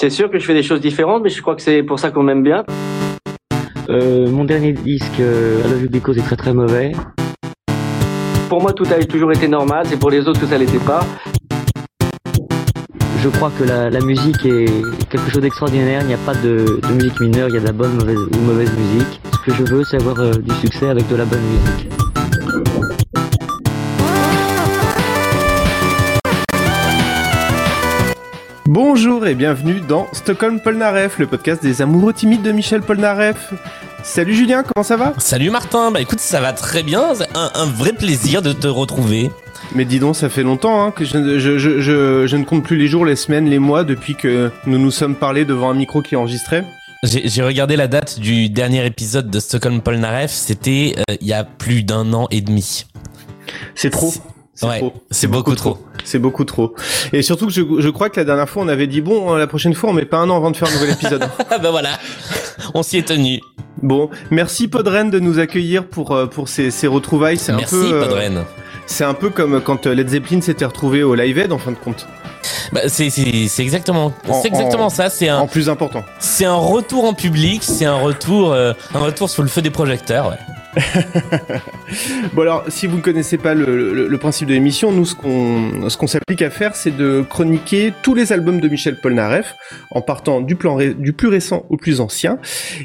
C'est sûr que je fais des choses différentes, mais je crois que c'est pour ça qu'on m'aime bien. Euh, mon dernier disque, euh, I Love You Because, est très très mauvais. Pour moi, tout a toujours été normal, c'est pour les autres que ça l'était pas. Je crois que la, la musique est quelque chose d'extraordinaire, il n'y a pas de, de musique mineure, il y a de la bonne mauvaise, ou mauvaise musique. Ce que je veux, c'est avoir euh, du succès avec de la bonne musique. Bonjour et bienvenue dans Stockholm Polnareff, le podcast des amoureux timides de Michel Polnareff. Salut Julien, comment ça va? Salut Martin, bah écoute, ça va très bien, c'est un, un vrai plaisir de te retrouver. Mais dis donc, ça fait longtemps hein, que je, je, je, je, je ne compte plus les jours, les semaines, les mois depuis que nous nous sommes parlé devant un micro qui enregistrait. J'ai j'ai regardé la date du dernier épisode de Stockholm Polnareff, c'était euh, il y a plus d'un an et demi. C'est trop. C'est Ouais, beaucoup trop. C'est beaucoup trop. Et surtout que je, je crois que la dernière fois, on avait dit bon, la prochaine fois, on met pas un an avant de faire un nouvel épisode. Ah bah voilà, on s'y est tenu. bon, merci Podren de nous accueillir pour euh, pour ces, ces retrouvailles. C'est un Merci peu, euh, Podren. c'est un peu comme quand euh, Led Zeppelin s'était retrouvé au Live Aid en fin de compte, Bah, c'est exactement En- c'est exactement en- ça. C'est en un plus important. c'est un retour en public. C'est un retour euh, un retour sous le feu des projecteurs. Ouais. Bon alors, si vous ne connaissez pas le, principe de l'émission, nous ce qu'on ce qu'on s'applique à faire, c'est de chroniquer tous les albums de Michel Polnareff en partant du plan du plus récent au plus ancien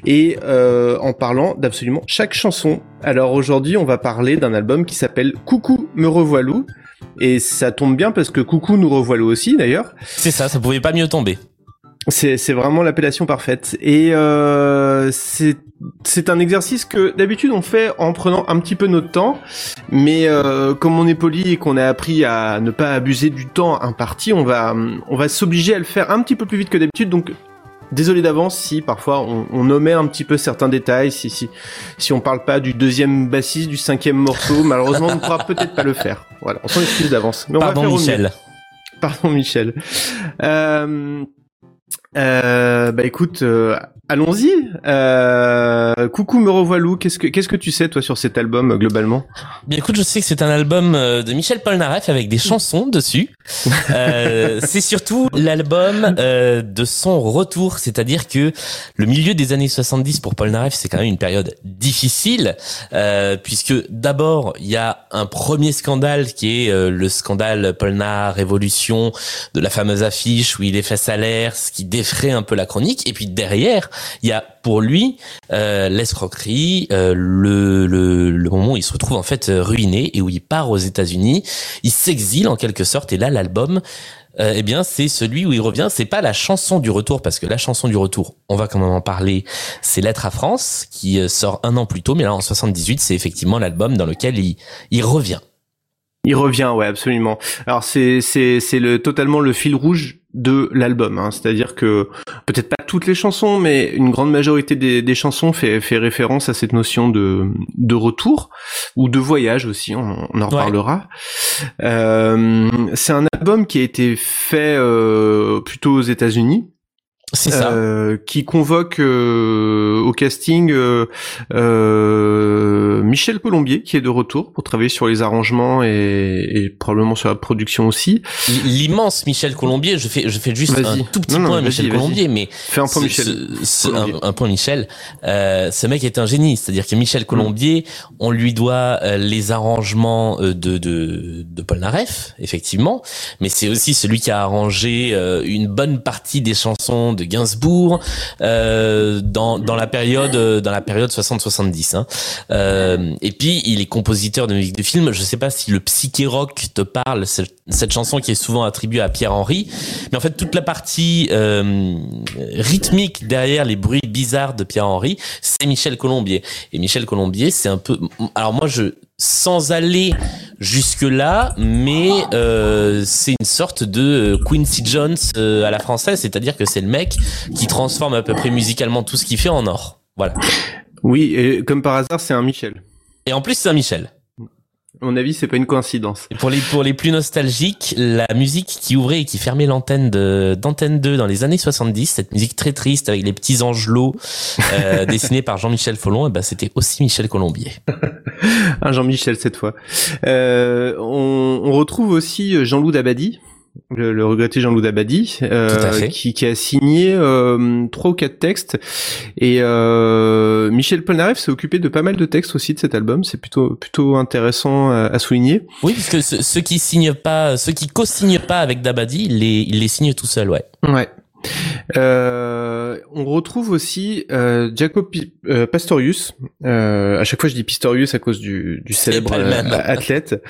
et euh, en parlant d'absolument chaque chanson. Alors aujourd'hui, on va parler d'un album qui s'appelle Coucou me revoilou et ça tombe bien parce que Coucou nous revoilou aussi d'ailleurs. C'est ça, ça pouvait pas mieux tomber. C'est vraiment l'appellation parfaite. Et euh, c'est un exercice que d'habitude on fait en prenant un petit peu notre temps, mais euh, comme on est poli et qu'on a appris à ne pas abuser du temps imparti, on va on va s'obliger à le faire un petit peu plus vite que d'habitude. Donc désolé d'avance si parfois on, on omet un petit peu certains détails, si si si on parle pas du deuxième bassiste, du cinquième morceau, malheureusement on ne pourra peut-être pas le faire. Voilà, on s'en excuse d'avance. Pardon mieux. Michel. Pardon Michel. Euh, euh, bah écoute, euh, allons-y. Euh, coucou me revoilou. Qu'est-ce que qu'est-ce que tu sais toi sur cet album euh, globalement? Bien écoute, je sais que c'est un album euh, de Michel Polnareff avec des chansons dessus. Euh, c'est surtout l'album euh, de son retour, c'est-à-dire que le milieu des années 70 pour Polnareff, c'est quand même une période difficile, euh, puisque d'abord, il y a un premier scandale qui est le scandale Polnar Révolution de la fameuse affiche où il est face à l'air, ce qui défraie un peu la chronique, et puis derrière, il y a pour lui euh, l'escroquerie, euh, le, le, le moment où il se retrouve en fait euh, ruiné et où il part aux États-Unis, il s'exile en quelque sorte et là l'album euh, eh bien c'est celui où il revient, c'est pas la chanson du retour parce que la chanson du retour, on va quand même en parler, c'est Lettre à France qui euh, sort un an plus tôt mais là en 78, c'est effectivement l'album dans lequel il il revient. Il revient, ouais, absolument. Alors c'est c'est c'est le totalement le fil rouge de l'album. Hein. C'est-à-dire que peut-être pas toutes les chansons, mais une grande majorité des, des chansons fait fait référence à cette notion de de retour ou de voyage aussi. On, on en reparlera. Euh, c'est un album qui a été fait euh, plutôt aux États-Unis. C'est ça. Euh, qui convoque euh, au casting euh, euh, Michel Colombier qui est de retour pour travailler sur les arrangements et, et probablement sur la production aussi. L'immense Michel Colombier, je fais je fais juste un tout petit Non, non, point à vas-y, Michel. Colombier mais Fais un point Ce- Michel. ce- Colombier. un, un point Michel. Euh, ce mec est un génie, c'est-à-dire que Michel Colombier, on lui doit euh, les arrangements de de de Polnareff, effectivement, mais c'est aussi celui qui a arrangé une bonne partie des chansons de Gainsbourg euh, dans dans la période euh, dans la période 60-70. Hein. Euh, et puis il est compositeur de musique de film. Je sais pas si le psyché rock te parle, cette, cette chanson qui est souvent attribuée à Pierre Henry, mais en fait toute la partie euh, rythmique derrière les bruits bizarres de Pierre Henry, c'est Michel Colombier. Et Michel Colombier, c'est un peu. Alors moi, je sans aller jusque là, mais euh, c'est une sorte de euh, Quincy Jones euh, à la française, c'est-à-dire que c'est le mec qui transforme à peu près musicalement tout ce qu'il fait en or. Voilà. Oui, et comme par hasard, c'est un Michel. Et en plus, c'est un Michel. À mon avis, c'est pas une coïncidence. Et pour les pour les plus nostalgiques, la musique qui ouvrait et qui fermait l'antenne de d'antenne 2 dans les années 70, cette musique très triste avec les petits angelots euh, dessinés par Jean-Michel Follon, et ben c'était aussi Michel Colombier. Un Jean-Michel cette fois. Euh, on, on retrouve aussi Jean-Loup Dabadi le, le, regretté Jean-Loup Dabadi, euh, qui, qui, a signé euh, trois ou quatre textes. Et euh, Michel Polnareff s'est occupé de pas mal de textes aussi de cet album. C'est plutôt plutôt intéressant à, à souligner. Oui, parce que ceux, qui signent pas, ceux qui co-signent pas avec Dabadi, il les, il les signe tout seul, ouais. Ouais. Euh, on retrouve aussi euh, Jacob euh, Pastorius. Euh, à chaque fois, je dis Pistorius à cause du, du célèbre athlète.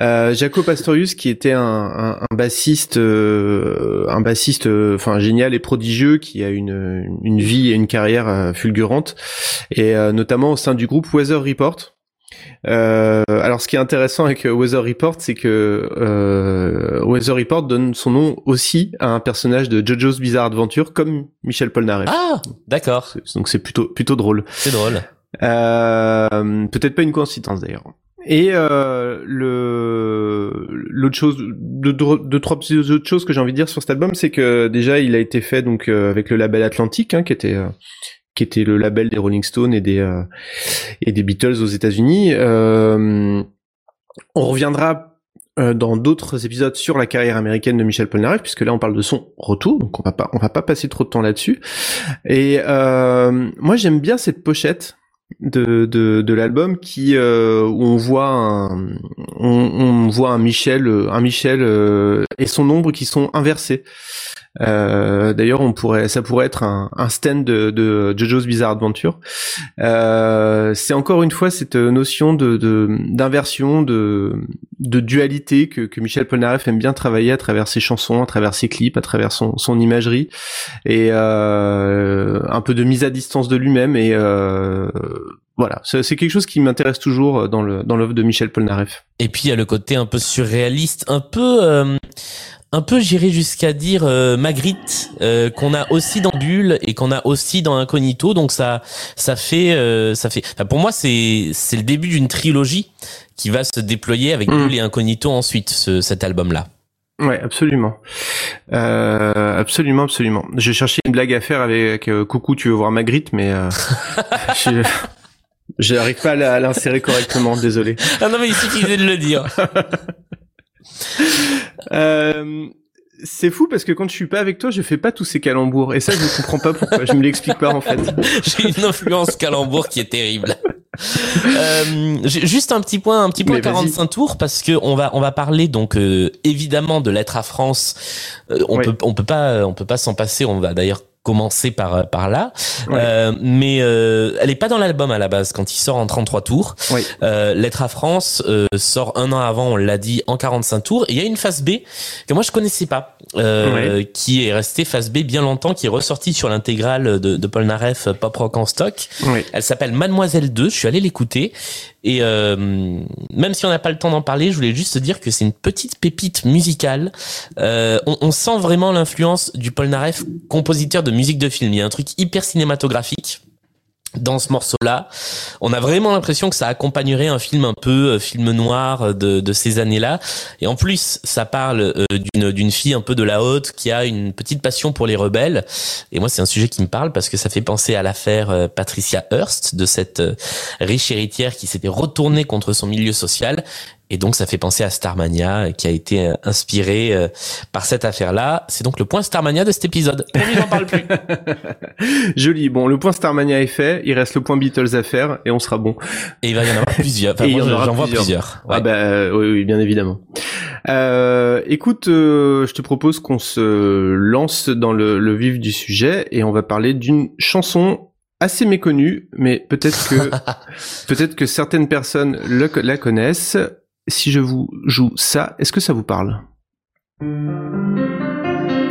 Jacob Pastorius, qui était un, un, un bassiste, un bassiste, enfin génial et prodigieux, qui a une, une vie et une carrière fulgurante, et notamment au sein du groupe Weather Report. Euh, alors, ce qui est intéressant avec euh, Weather Report, c'est que euh, Weather Report donne son nom aussi à un personnage de JoJo's Bizarre Adventure, comme Michel Polnareff. Ah, d'accord. Donc c'est plutôt plutôt drôle. C'est drôle. Euh, Peut-être pas une coïncidence d'ailleurs. Et euh, le l'autre chose, deux, deux, trois autres choses que j'ai envie de dire sur cet album, c'est que déjà il a été fait donc euh, avec le label Atlantique, hein, qui était qui était le label des Rolling Stones et des euh, et des Beatles aux États-Unis. Euh, on reviendra euh, dans d'autres épisodes sur la carrière américaine de Michel Polnareff, puisque là on parle de son retour, donc on va pas on va pas passer trop de temps là-dessus. Et moi j'aime bien cette pochette de, de, de l'album qui euh, où on voit un, on, on, voit un Michel un Michel et son ombre qui sont inversés euh, D'ailleurs, on pourrait, ça pourrait être un, un stand de, de, JoJo's Bizarre Adventure. Euh, c'est encore une fois cette notion de d'inversion, de, de, dualité que, que Michel Polnareff aime bien travailler à travers ses chansons, à travers ses clips, à travers son, son imagerie et euh, un peu de mise à distance de lui-même et euh, voilà, c'est quelque chose qui m'intéresse toujours dans le dans l'œuvre de Michel Polnareff. Et puis il y a le côté un peu surréaliste, un peu euh, un peu j'irais jusqu'à dire euh, Magritte euh, qu'on a aussi dans Bulle et qu'on a aussi dans Incognito donc ça ça fait euh, ça fait pour moi c'est c'est le début d'une trilogie qui va se déployer avec mmh. Bulle et Incognito ensuite ce, cet album là. Ouais, absolument, euh, absolument, absolument. J'ai cherché une blague à faire avec Coucou, tu veux voir Magritte, mais je j'arrive pas à l'insérer correctement, désolé. Ah non mais il suffisait de le dire. Euh, c'est fou parce que quand je suis pas avec toi, je fais pas tous ces calembours. Et ça, je ne comprends pas pourquoi. Je me l'explique pas en fait. J'ai une influence calembour qui est terrible. euh, juste un petit point, un petit point 45 tours parce que on va on va parler donc euh, évidemment de l'être à France. Euh, on peut on peut pas on peut pas s'en passer. On va d'ailleurs commencer par par là. Euh, mais euh, elle est pas dans l'album à la base quand il sort en 33 tours. Oui. Euh, Lettre à France euh, sort un an avant, on l'a dit, en 45 tours. Et il y a une phase B que moi je connaissais pas, euh, qui est restée phase B bien longtemps, qui est ressortie sur l'intégrale de, de Paul Naref Pop Rock en stock. Elle s'appelle Mademoiselle 2. Je suis allé l'écouter et euh, même si on n'a pas le temps d'en parler, je voulais juste dire que c'est une petite pépite musicale. Euh, on, on, sent vraiment l'influence du Paul Naref, compositeur de musique de film. Il y a un truc hyper cinématographique dans ce morceau-là. On a vraiment l'impression que ça accompagnerait un film un peu euh, film noir de, de ces années-là. Et en plus, ça parle euh, d'une fille un peu de la haute qui a une petite passion pour les rebelles. Et moi, c'est un sujet qui me parle parce que ça fait penser à l'affaire euh, Patricia Hearst, de cette riche héritière qui s'était retournée contre son milieu social et donc ça fait penser à Starmania qui a été euh, inspiré euh, par cette affaire-là. C'est donc le point Starmania de cet épisode. On n'en parle plus. Joli. Bon, le point Starmania est fait. Il reste le point Beatles à faire et on sera bon. Et il va y en avoir plusieurs. Enfin, moi, j'en vois plusieurs. Ah bah euh, oui, oui, bien évidemment. Euh, écoute, je te propose qu'on se lance dans le, le vif du sujet et on va parler d'une chanson assez méconnue, mais peut-être que peut-être que certaines personnes le, la connaissent si je vous joue ça, est-ce que ça vous parle?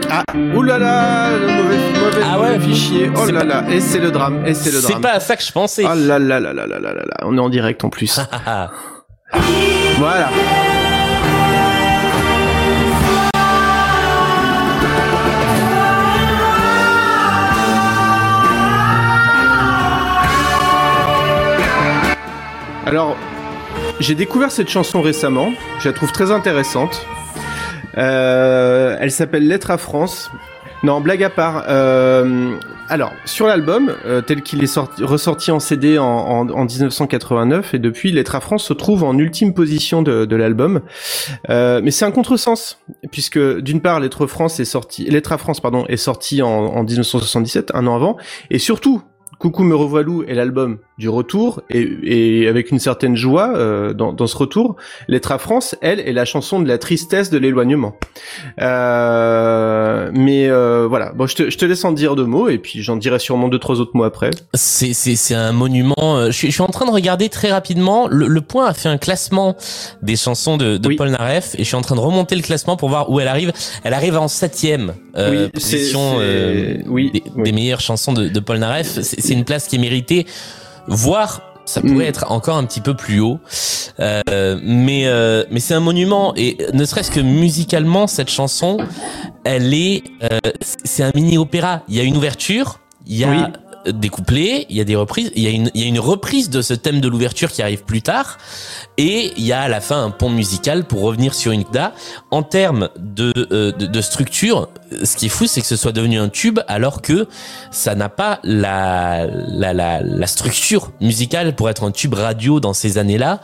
Ah, oulala, le mauvais, mauvais, ah ouais. fichier. Oh là là, et c'est le drame, et c'est le drame. C'est pas à ça que je pensais. Oh là là là là là là là, on est en direct en plus. voilà. Alors, j'ai découvert cette chanson récemment. Je la trouve très intéressante. Euh, elle s'appelle Lettre à France. Non, blague à part. Euh, alors, sur l'album, euh, tel qu'il est sorti, ressorti en CD en, en, en, 1989, et depuis, Lettre à France se trouve en ultime position de, de l'album. Euh, mais c'est un contresens, puisque d'une part, Lettre France est sorti, Lettre à France, pardon, est sorti en, en 1977, un an avant, et surtout, Coucou me revoilou est l'album du retour et, et, avec une certaine joie euh, dans, dans, ce retour. Lettre à France, elle, est la chanson de la tristesse de l'éloignement. Euh, mais euh, voilà, bon, je te, je te, laisse en dire deux mots et puis j'en dirai sûrement deux trois autres mots après. C'est c'est un monument. Euh, je suis, je suis en train de regarder très rapidement. Le, le Point a fait un classement des chansons de, de oui. Paul Naref et je suis en train de remonter le classement pour voir où elle arrive. Elle arrive en septième euh, oui, position oui, des, oui. des, meilleures chansons de, de Paul Naref. C'est une place qui est méritée, voire ça pourrait mmh. être encore un petit peu plus haut, euh, mais euh, mais c'est un monument et ne serait-ce que musicalement cette chanson, elle est euh, c'est un mini opéra. Il y a une ouverture, il y a oui des couplets, il y a des reprises, il y a une, il y a une reprise de ce thème de l'ouverture qui arrive plus tard, et il y a à la fin un pont musical pour revenir sur une. En termes de, euh, de, de, structure, ce qui est fou, c'est que ce soit devenu un tube alors que ça n'a pas la, la, la, la, structure musicale pour être un tube radio dans ces années-là,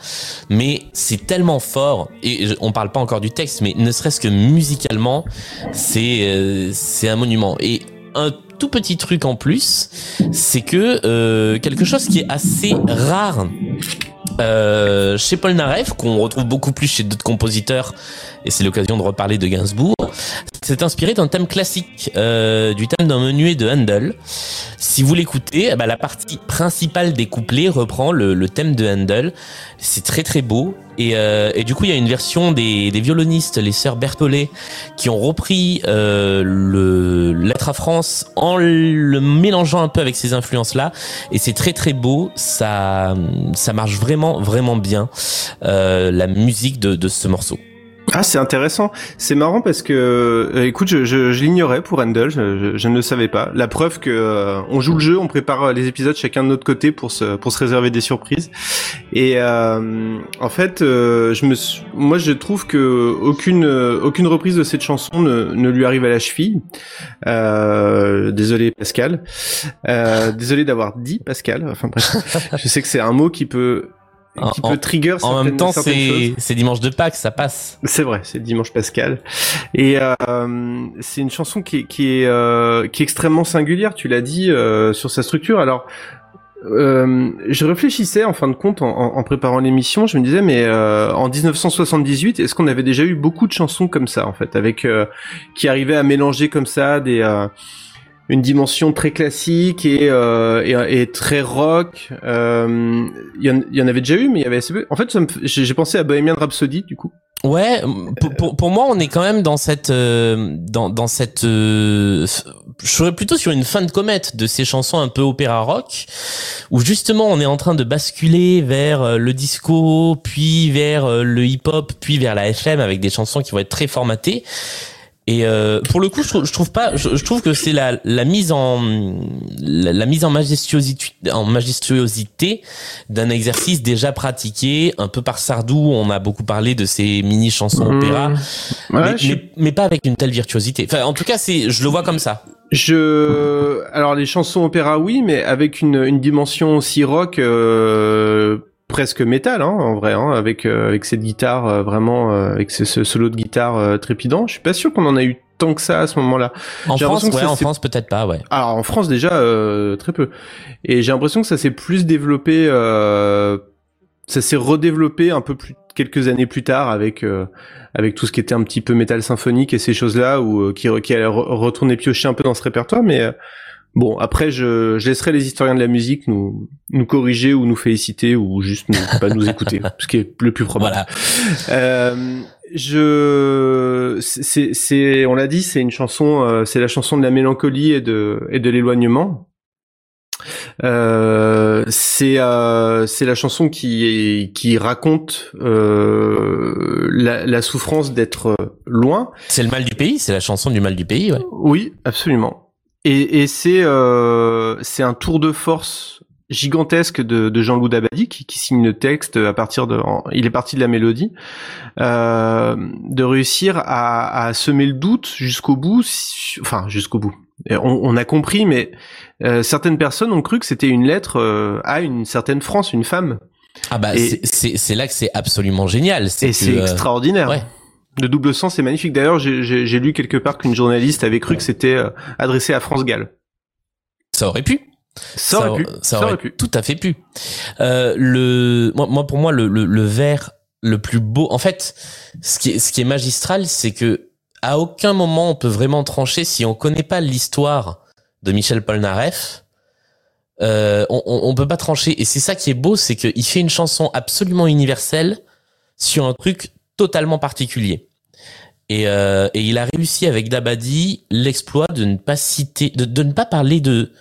mais c'est tellement fort, et on parle pas encore du texte, mais ne serait-ce que musicalement, c'est euh, c'est un monument. Et un tout petit truc en plus, c'est que euh, quelque chose qui est assez rare euh, chez Paul Naref, qu'on retrouve beaucoup plus chez d'autres compositeurs, et c'est l'occasion de reparler de Gainsbourg, c'est inspiré d'un thème classique, euh, du thème d'un menuet de Handel. Si vous l'écoutez, eh ben, la partie principale des couplets reprend le, thème de Handel. C'est très très beau. Et, euh, du coup, il y a une version des, des violonistes, les sœurs Berthollet, qui ont repris euh, le Lettre à France en le mélangeant un peu avec ces influences-là. Et c'est très très beau. Ça, ça marche vraiment vraiment bien euh, la musique de, de ce morceau. Ah, c'est intéressant. C'est marrant parce que, euh, écoute, je, je, je l'ignorais pour Handel, je, je, ne le savais pas. La preuve que euh, on joue le jeu, on prépare les épisodes chacun de notre côté pour se pour se réserver des surprises. Et euh, en fait, euh, je me, moi, je trouve que aucune aucune reprise de cette chanson ne, ne lui arrive à la cheville. désolé Pascal. désolé d'avoir dit Pascal. Enfin bref, je sais que c'est un mot qui peut qui peut trigger en même temps c'est c'est dimanche de Pâques ça passe. C'est vrai c'est dimanche pascal. Et euh, c'est une chanson qui est qui est euh, qui est extrêmement singulière tu l'as dit euh, sur sa structure. Alors euh, je réfléchissais en fin de compte en, en préparant l'émission, je me disais mais euh, en 1978, est-ce qu'on avait déjà eu beaucoup de chansons comme ça en fait, avec euh, qui arrivaient à mélanger comme ça des une dimension très classique et, euh, et, et, très rock. Il euh, y, y, en avait déjà eu, mais il y avait assez peu. En fait, j'ai pensé à Bohemian Rhapsody du coup. Ouais, pour, pour, pour, moi, on est quand même dans cette euh, dans dans cette euh, je serais plutôt sur une fin de comète de ces chansons un peu opéra rock où justement on est en train de basculer vers euh, le disco, puis vers le hip-hop, puis vers la FM avec des chansons qui vont être très formatées. Et euh, pour le coup, je trouve, je trouve pas, je, je trouve que c'est la, la mise en la, la, mise en majestuosité, en majestuosité d'un exercice déjà pratiqué un peu par Sardou. On a beaucoup parlé de ces mini chansons mmh. opéra, ouais, mais, je... mais, mais, pas avec une telle virtuosité. Enfin, en tout cas, c'est, je le vois comme ça. Je, alors les chansons opéra, oui, mais avec une, une dimension aussi rock. Euh presque métal hein, en vrai hein, avec euh, avec cette guitare euh, vraiment euh, avec ce, ce, solo de guitare euh, trépidant. Je suis pas sûr qu'on en a eu tant que ça à ce moment-là. En France ouais, en France peut-être pas ouais. Alors en France déjà euh, très peu. Et j'ai l'impression que ça s'est plus développé ça s'est redéveloppé un peu plus quelques années plus tard avec avec tout ce qui était un petit peu métal symphonique et ces choses là ou qui qui allait retourner piocher un peu dans ce répertoire mais Bon, après, je, je, laisserai les historiens de la musique nous, nous corriger ou nous féliciter ou juste ne pas nous écouter, ce qui est le plus probable. Voilà. Euh, je, c'est, c'est, on l'a dit, c'est une chanson, euh, c'est la chanson de la mélancolie et de, et de l'éloignement. Euh, c'est euh, c'est la chanson qui qui raconte euh, la, la souffrance d'être loin. C'est le mal du pays, c'est la chanson du mal du pays, ouais. Oui, absolument. Et, et c'est euh, c'est un tour de force gigantesque de, de Jean-Loup Dabadi qui, qui, signe le texte à partir de, il est parti de la mélodie, euh, de réussir à, à, semer le doute jusqu'au bout, enfin jusqu'au bout. On, on, a compris, mais euh, certaines personnes ont cru que c'était une lettre euh, à une certaine France, une femme. Ah bah c'est là que c'est absolument génial. Et c'est euh, extraordinaire. Ouais. De double sens, c'est magnifique. D'ailleurs, j'ai lu quelque part qu'une journaliste avait cru que c'était adressé à France Gall. Ça aurait pu. Ça aurait, pu. Ça aurait, pu. Tout à fait pu. Euh, le, moi, pour moi, le, le, le vers le plus beau, en fait, ce qui est, ce qui est magistral, c'est que à aucun moment on peut vraiment trancher si on connaît pas l'histoire de Michel Polnareff. Euh, on, on, on, peut pas trancher. Et c'est ça qui est beau, c'est qu'il fait une chanson absolument universelle sur un truc totalement particulier. Et, euh, et il a réussi avec Dabadi l'exploit de ne pas citer, de, de ne pas parler de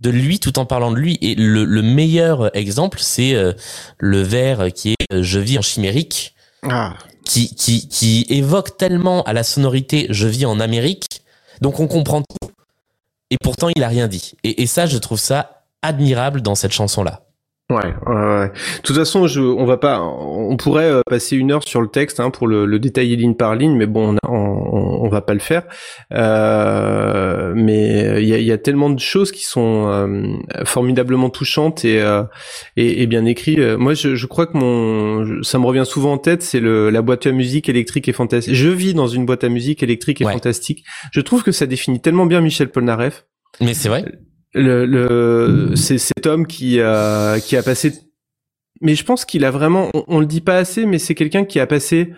de lui tout en parlant de lui. Et le, le meilleur exemple, c'est euh, le vers qui est euh, Je vis en chimérique, ah. qui, qui, qui évoque tellement à la sonorité Je vis en Amérique, donc on comprend tout. Et pourtant, il a rien dit. Et, et ça, je trouve ça admirable dans cette chanson-là. Ouais, ouais, De toute façon, je, on va pas, on pourrait euh, passer une heure sur le texte hein, pour le, le, détailler ligne par ligne, mais bon, on, on, on va pas le faire. Euh, mais il y a, y a, tellement de choses qui sont euh, formidablement touchantes et, euh, et, et, bien écrites. Moi, je, je, crois que mon, ça me revient souvent en tête, c'est le la boîte à musique électrique et fantastique. Je vis dans une boîte à musique électrique et fantastique. Je trouve que ça définit tellement bien Michel Polnareff. Mais c'est vrai le, le c'est cet homme qui a qui a passé mais je pense qu'il a vraiment on, le dit pas assez mais c'est quelqu'un qui a passé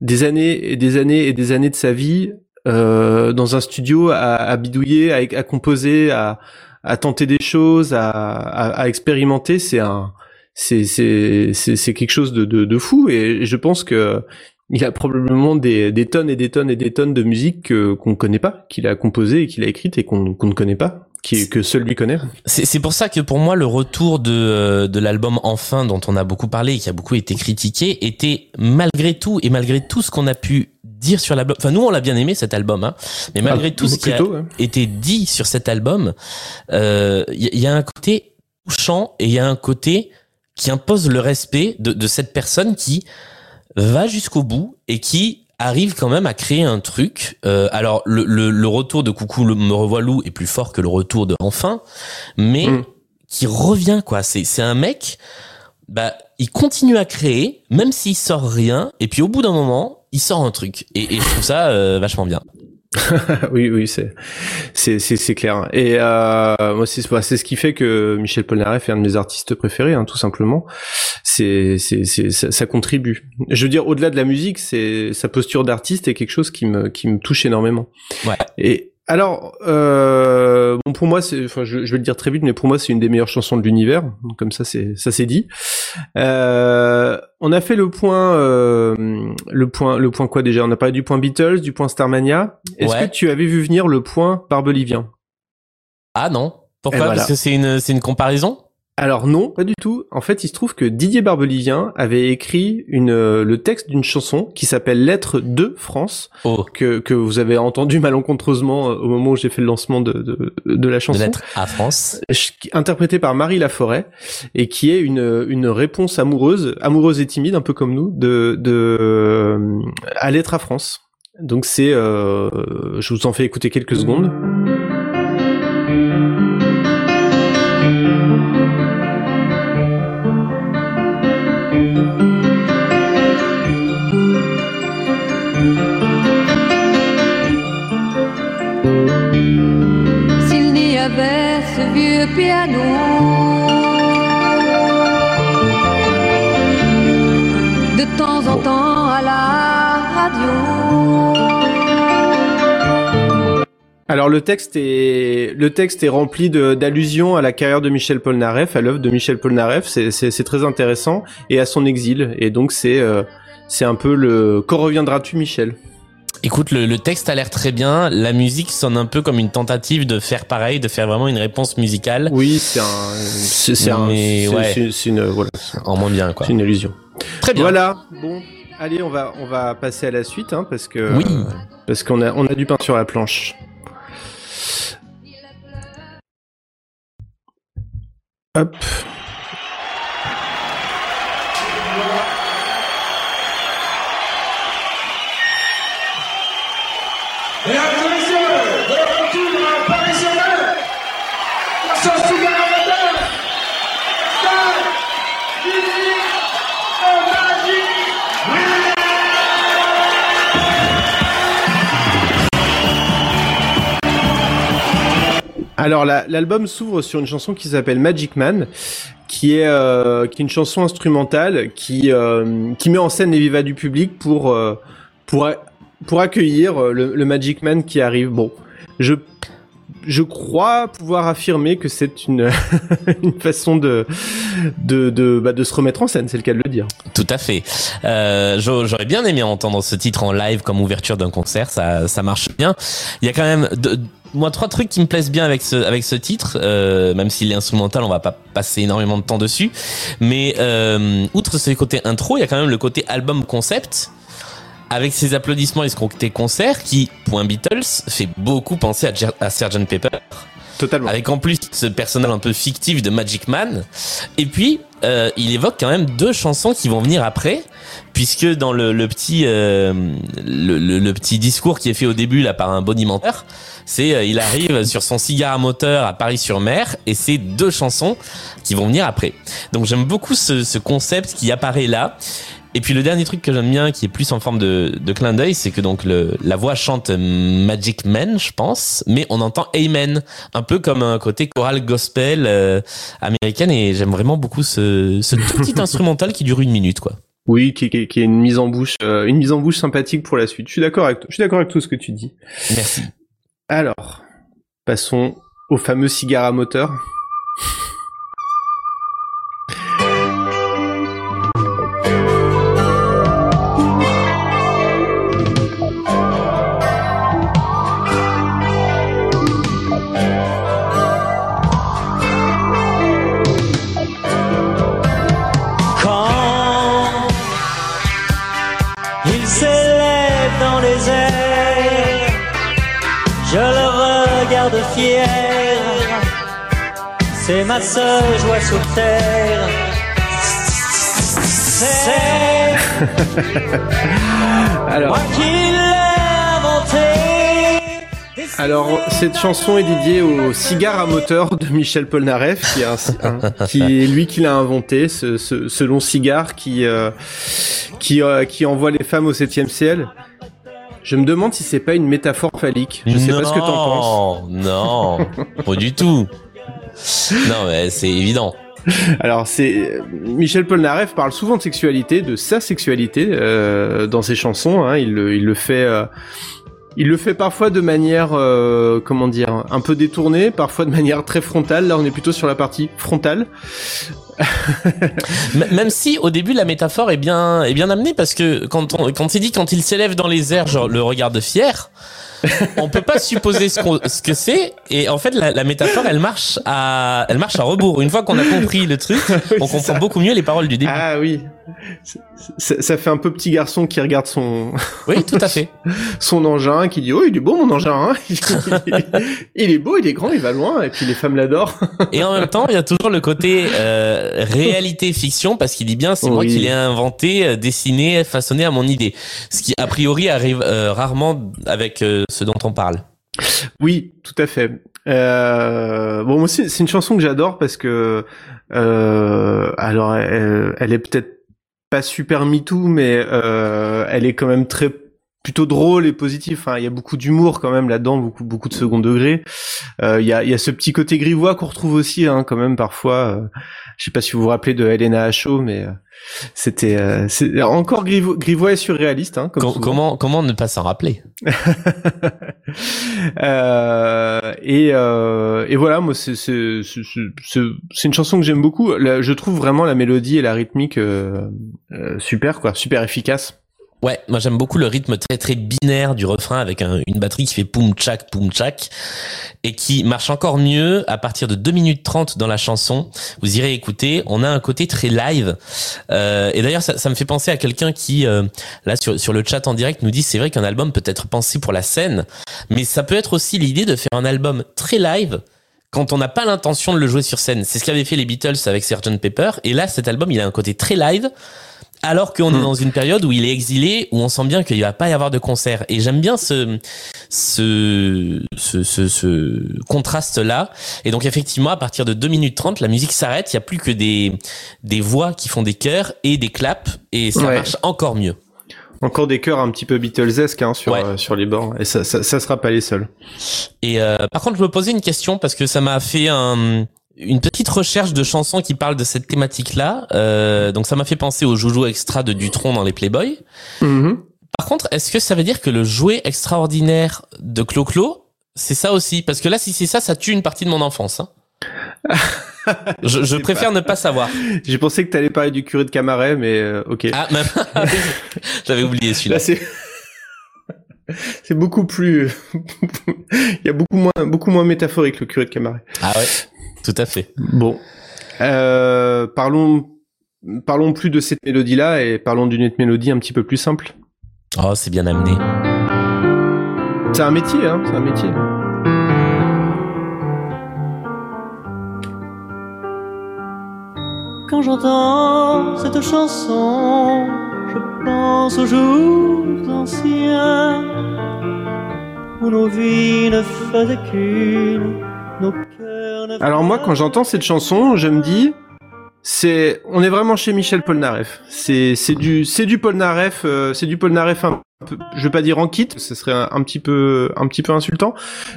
des années et des années et des années de sa vie euh, dans un studio à, à bidouiller à, à composer à, à tenter des choses à, expérimenter. C'est un c'est c'est c'est quelque chose de, de, de fou. Et je pense que il a probablement des, des tonnes et des tonnes et des tonnes de musique qu'on ne connaît pas, qu'il a composé et qu'il a écrite et qu'on ne connaît pas qui que seul lui connaît. C'est pour ça que pour moi le retour de euh, de l'album Enfin dont on a beaucoup parlé et qui a beaucoup été critiqué était malgré tout et malgré tout ce qu'on a pu dire sur l'album. Enfin nous on l'a bien aimé cet album hein, mais malgré ah, tout ce qui a été dit sur cet album, il euh, y, y, a un côté touchant et il y a un côté qui impose le respect de, de cette personne qui va jusqu'au bout et qui arrive quand même à créer un truc. Euh, alors le, le, le, retour de Coucou me revoit loup est plus fort que le retour de Enfin, mais mm. qui revient quoi. C'est c'est un mec, bah il continue à créer même s'il sort rien et puis au bout d'un moment il sort un truc et, et je trouve ça euh, vachement bien. oui, oui, c'est c'est c'est clair. Et euh, moi, c'est c'est ce qui fait que Michel Polnareff est un de mes artistes préférés, hein, tout simplement. C'est c'est ça, ça, contribue. Je veux dire, au-delà de la musique, c'est sa posture d'artiste est quelque chose qui me qui me touche énormément. Ouais. Et alors, euh, bon pour moi, c'est, enfin, je, je, vais le dire très vite, mais pour moi, c'est une des meilleures chansons de l'univers. Comme ça, c'est ça c'est dit. Euh, on a fait le point, euh, le point, le point quoi déjà? On a parlé du point Beatles, du point Starmania. Est-ce que tu avais vu venir le point Barbelivien? Ah non. Pourquoi? Parce que c'est une, c'est une comparaison? Alors non, pas du tout. En fait, il se trouve que Didier Barbelivien avait écrit une, euh, le texte d'une chanson qui s'appelle Lettre de France, oh. que, que vous avez entendu malencontreusement euh, au moment où j'ai fait le lancement de, de, de la chanson. Lettre à France. Interprétée par Marie Laforêt, et qui est une, une réponse amoureuse, amoureuse et timide, un peu comme nous, de, de euh, à Lettre à France. Donc c'est, euh, je vous en fais écouter quelques secondes. Alors le texte est le texte est rempli d'allusions à la carrière de Michel Polnareff, à l'œuvre de Michel Polnareff. C'est très intéressant et à son exil. Et donc c'est euh, c'est un peu le quand reviendras-tu Michel? Écoute, le, le, texte a l'air très bien. La musique sonne un peu comme une tentative de faire pareil, de faire vraiment une réponse musicale. Oui, c'est un, c'est un, c'est une, voilà, en moins bien quoi. C'est une illusion. Très bien. Voilà. Bon, allez, on va, on va passer à la suite, hein, parce que, oui. parce qu'on a, on a du pain sur la planche. Hop. Alors la- l'album s'ouvre sur une chanson qui s'appelle Magic Man, qui est euh, qui est une chanson instrumentale qui euh, qui met en scène les vivas du public pour euh, pour pour accueillir le, le Magic Man qui arrive. Bon, je je crois pouvoir affirmer que c'est une une façon de de de bah, de se remettre en scène, c'est le cas de le dire. Tout à fait. Euh, j'a- J'aurais bien aimé entendre ce titre en live comme ouverture d'un concert, ça, ça marche bien. Il y a quand même, de- moi, trois trucs qui me plaisent bien avec ce, avec ce titre, euh, même s'il est instrumental, on va pas passer énormément de temps dessus. Mais euh, outre ce côté intro, il y a quand même le côté album concept. Avec ses applaudissements et ce côté concert qui, point Beatles, fait beaucoup penser à, Jer- à Sgt Pepper. Totalement. Avec en plus ce personnage un peu fictif de Magic Man. Et puis, euh, il évoque quand même deux chansons qui vont venir après, puisque dans le, le petit euh, le, le- le petit discours qui est fait au début là par un bonimenteur, c'est euh, il arrive sur son cigare à moteur à Paris-sur-Mer et c'est deux chansons qui vont venir après. Donc j'aime beaucoup ce, ce concept qui apparaît là. Et puis le dernier truc que j'aime bien, qui est plus en forme de, de clin d'œil, c'est que donc le, la voix chante Magic Man, je pense, mais on entend Amen, un peu comme un côté choral gospel euh, américaine, et j'aime vraiment beaucoup ce, ce tout petit instrumental qui dure une minute, quoi. Oui, qui, qui, qui est une mise en bouche, euh, une mise en bouche sympathique pour la suite. Je suis d'accord avec, je suis d'accord avec tout ce que tu dis. Merci. Alors, passons au fameux cigare à moteur. Regarde fier. C'est ma seule joie sur terre. C'est Alors, moi qui l'ai alors cette chanson est dédiée au cigare à moteur de Michel Polnareff, qui est, un- qui est lui qui l'a inventé, ce, ce, ce long cigare qui euh, qui euh, qui envoie les femmes au septième ciel. Je me demande si c'est pas une métaphore phallique. Je sais pas ce que t'en penses. Non, non, pas du tout. Non, mais c'est évident. Alors c'est Michel Polnareff parle souvent de sexualité, de sa sexualité euh, dans ses chansons. Hein. Il, le, il le fait, euh, il le fait parfois de manière, euh, comment dire, un peu détournée, parfois de manière très frontale. Là, on est plutôt sur la partie frontale. Même si au début la métaphore est bien est bien amenée parce que quand on quand il dit quand il s'élève dans les airs genre le regard de fier on peut pas supposer ce, ce que c'est et en fait la, la métaphore elle marche à elle marche à rebours une fois qu'on a compris le truc on comprend ça. beaucoup mieux les paroles du début Ah oui, ça, ça fait un peu petit garçon qui regarde son oui tout à fait. son engin, qui dit oh il est beau mon engin, hein. Il est beau, il est grand, il va loin, et puis les femmes l'adorent. et en même temps il y a toujours le côté euh, réalité fiction parce qu'il dit bien c'est moi qui l'ai inventé euh, dessiné façonné à mon idée. Ce qui a priori arrive euh, rarement avec euh, ce dont on parle. Oui, tout à fait. Euh, bon, moi, c'est c'est une chanson que j'adore parce que, euh, alors, elle, elle est peut-être pas super MeToo, mais euh, elle est quand même très plutôt drôle et positive. Enfin, il y a beaucoup d'humour quand même là-dedans, beaucoup beaucoup de second degré. Euh, Il y a il y a ce petit côté grivois qu'on retrouve aussi, hein, quand même parfois. Euh, je sais pas si vous vous rappelez de Helena Acho, mais euh, c'était euh, encore grivois, grivois et surréaliste. Hein, comme Com- comment comment ne pas s'en rappeler? Euh, et, euh, et voilà, moi, c'est une chanson que j'aime beaucoup. Je trouve vraiment la mélodie et la rythmique euh, super, quoi, super efficace. Ouais, moi j'aime beaucoup le rythme très très binaire du refrain avec un- une batterie qui fait poum tchak poum tchak et qui marche encore mieux à partir de 2 minutes 30 dans la chanson. Vous irez écouter, on a un côté très live. Euh, et d'ailleurs ça, ça me fait penser à quelqu'un qui euh, là sur sur le chat en direct nous dit c'est vrai qu'un album peut être pensé pour la scène, mais ça peut être aussi l'idée de faire un album très live quand on n'a pas l'intention de le jouer sur scène. C'est ce qu'avaient fait les Beatles avec Sgt Pepper. Et là, cet album, il a un côté très live. Alors qu'on est Hmm. dans une période où il est exilé, où on sent bien qu'il va pas y avoir de concert. Et j'aime bien ce, ce, ce, ce, ce contraste-là. Et donc, effectivement, à partir de 2 minutes 30, la musique s'arrête. Il y a plus que des, des voix qui font des chœurs et des claps. Et ça Ouais. marche encore mieux. Encore des chœurs un petit peu Beatlesesque hein, sur Ouais. euh, sur les bords et ça, ça ça sera pas les seuls. Et euh, par contre, je me posais une question parce que ça m'a fait un, une petite recherche de chansons qui parlent de cette thématique-là. Euh, donc ça m'a fait penser au joujou extra de Dutron dans les Playboy. Mhm. Par contre, est-ce que ça veut dire que le jouet extraordinaire de Clo-Clo, c'est ça aussi? Parce que là, si c'est ça, ça tue une partie de mon enfance. Hein. je je préfère ne pas savoir. J'ai pensé que t'allais parler du curé de Camaret, mais euh, ok. Ah, même... j'avais oublié celui-là. Là c'est c'est beaucoup plus il y a beaucoup moins beaucoup moins métaphorique le curé de Camaret. Ah ouais, tout à fait. Bon. Euh, parlons parlons plus de cette mélodie là et parlons d'une autre mélodie un petit peu plus simple. Oh, c'est bien amené. C'est un métier hein, c'est un métier. Quand j'entends cette chanson, je pense aux jours anciens où nos vies ne faisaient qu'une, Alors moi quand j'entends cette chanson, je me dis c'est on est vraiment chez Michel Polnareff. C'est c'est du c'est du Polnareff euh, c'est du Polnareff un peu je vais pas dire en kit, ce serait un, petit peu un petit peu insultant,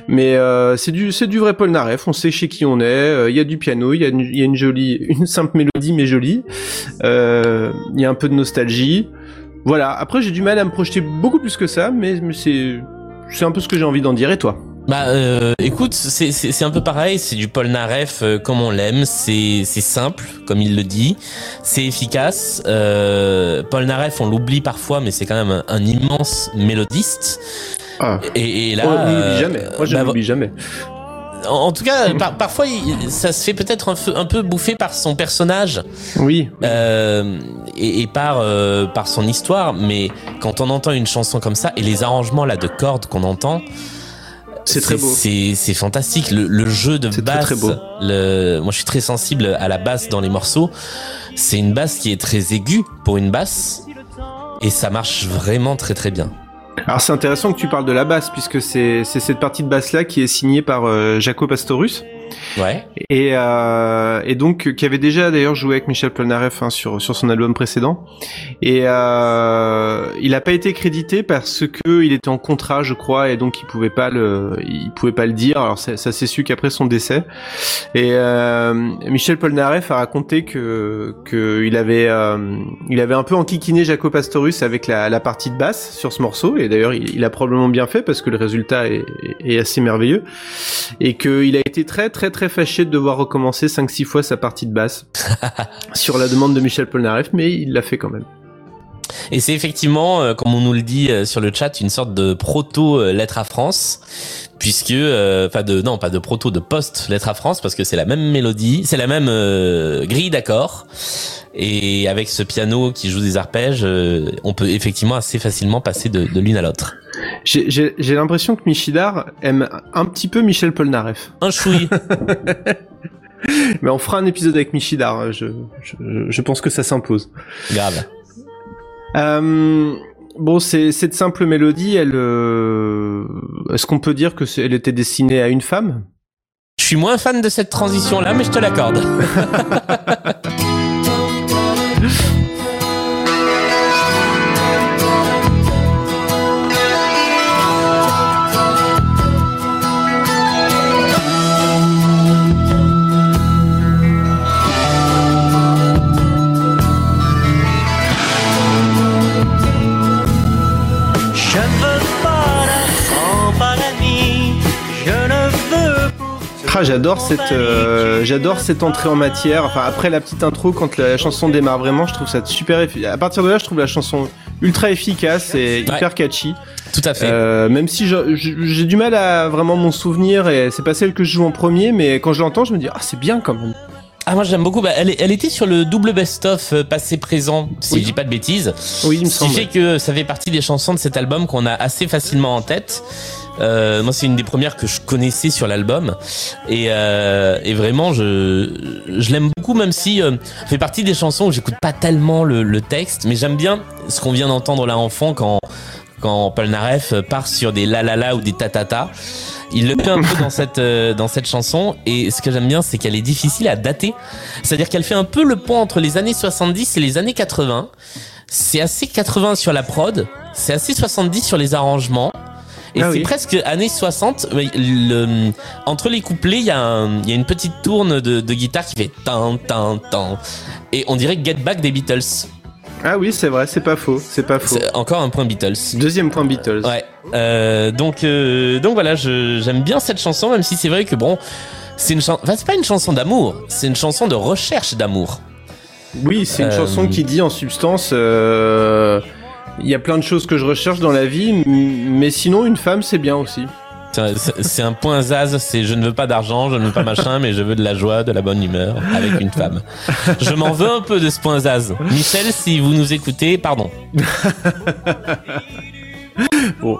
mais euh, c'est du c'est du vrai Polnareff, on sait chez qui on est, euh, il y a du piano, il y a y a une jolie une simple mélodie mais jolie. Euh, il y a un peu de nostalgie. Voilà, après j'ai du mal à me projeter beaucoup plus que ça, mais, mais c'est c'est un peu ce que j'ai envie d'en dire et toi? Bah euh, écoute, c'est un peu pareil, c'est du Polnareff euh, comme on l'aime, c'est c'est simple comme il le dit, c'est efficace. Euh, Polnareff, on l'oublie parfois, mais c'est quand même un, un immense mélodiste. Ah. Et, et là, on l'oublie euh, jamais. Moi je bah, l'oublie jamais. en, en tout cas, par- parfois, il- ça se fait peut-être un, peu- un peu bouffer par son personnage Oui. euh, et, et par euh, par son histoire. Mais quand on entend une chanson comme ça et les arrangements là de cordes qu'on entend, C'est très beau. C'est fantastique. Le, le jeu de très, basse. très beau. Le, moi, je suis très sensible à la basse dans les morceaux. C'est une basse qui est très aiguë pour une basse. Et ça marche vraiment très très bien. Alors c'est intéressant que tu parles de la basse puisque c'est c'est cette partie de basse là qui est signée par euh, Jaco Pastorus Ouais. et euh, et donc qui avait déjà d'ailleurs joué avec Michel Polnareff hein, sur sur son album précédent. Et euh, il a pas été crédité parce que il était en contrat je crois et donc il pouvait pas le il pouvait pas le dire. Alors ça, ça s'est su qu'après son décès. Et euh, Michel Polnareff a raconté que que il avait euh, il avait un peu enquiquiné Jaco Pastorus avec la, la partie de basse sur ce morceau. Et d'ailleurs il, il a probablement bien fait parce que le résultat est, est assez merveilleux. Et qu'il a été très très très fâché de devoir recommencer 5-6 fois sa partie de basse sur la demande de Michel Polnareff mais il l'a fait quand même. Et c'est effectivement, euh, comme on nous le dit euh, sur le chat, une sorte de proto euh, lettre à France, puisque, euh, enfin de, non, pas de proto, de post lettre à France, parce que c'est la même mélodie, c'est la même euh, grille d'accords, et avec ce piano qui joue des arpèges, euh, on peut effectivement assez facilement passer de, de l'une à l'autre. J'ai l'impression que Michidar aime un petit peu Michel Polnareff. Un chouï. Mais on fera un épisode avec Michidar, je, je, je pense que ça s'impose. Grave. Euh, bon, c'est cette simple mélodie, elle, euh, est-ce qu'on peut dire que c'est- elle était destinée à une femme? Je suis moins fan de cette transition là, mais je te l'accorde. j'adore cette, euh, j'adore cette entrée en matière. Enfin, après la petite intro, quand la chanson démarre vraiment, je trouve ça super. effi- À partir de là, je trouve la chanson ultra efficace et hyper catchy. Tout à fait. Euh, même si je- je- j'ai du mal à vraiment m'en souvenir et c'est pas celle que je joue en premier, mais quand je l'entends, je me dis ah c'est bien quand même. Ah moi j'aime beaucoup. Bah, elle, était sur le double best-of euh, passé-présent, si Oui. je dis pas de bêtises. Oui, il me Ce qui semble. fait que ça fait partie des chansons de cet album qu'on a assez facilement en tête. Euh, moi, c'est une des premières que je connaissais sur l'album, et, euh, et vraiment, je, je l'aime beaucoup, même si euh, fait partie des chansons où j'écoute pas tellement le, le texte, mais j'aime bien ce qu'on vient d'entendre là en fond quand quand Paul Naref part sur des la la la ou des ta ta ta. Il le fait un peu dans cette euh, dans cette chanson, et ce que j'aime bien, c'est qu'elle est difficile à dater. C'est-à-dire qu'elle fait un peu le pont entre les années 70 et les années 80. C'est assez 80 sur la prod, c'est assez 70 sur les arrangements. Et Ah c'est oui. presque années 60. mais le- entre les couplets, il y, a y une petite tourne de, de guitare qui fait tan tan tan. Et on dirait Get Back des Beatles. Ah oui, c'est vrai, c'est pas faux, c'est pas faux. Encore un point Beatles. Deuxième point Beatles. Ouais. Euh, donc euh, donc voilà, j'aime bien cette chanson, même si c'est vrai que bon, c'est une chanson. Enfin, c'est pas une chanson d'amour, c'est une chanson de recherche d'amour. Oui, c'est une Euh, chanson qui dit en substance, euh, il y a plein de choses que je recherche dans la vie, mais sinon une femme c'est bien aussi. C'est un point zaz, c'est je ne veux pas d'argent, je ne veux pas machin, mais je veux de la joie, de la bonne humeur avec une femme. Je m'en veux un peu de ce point zaz. Michel, si vous nous écoutez, pardon. Bon.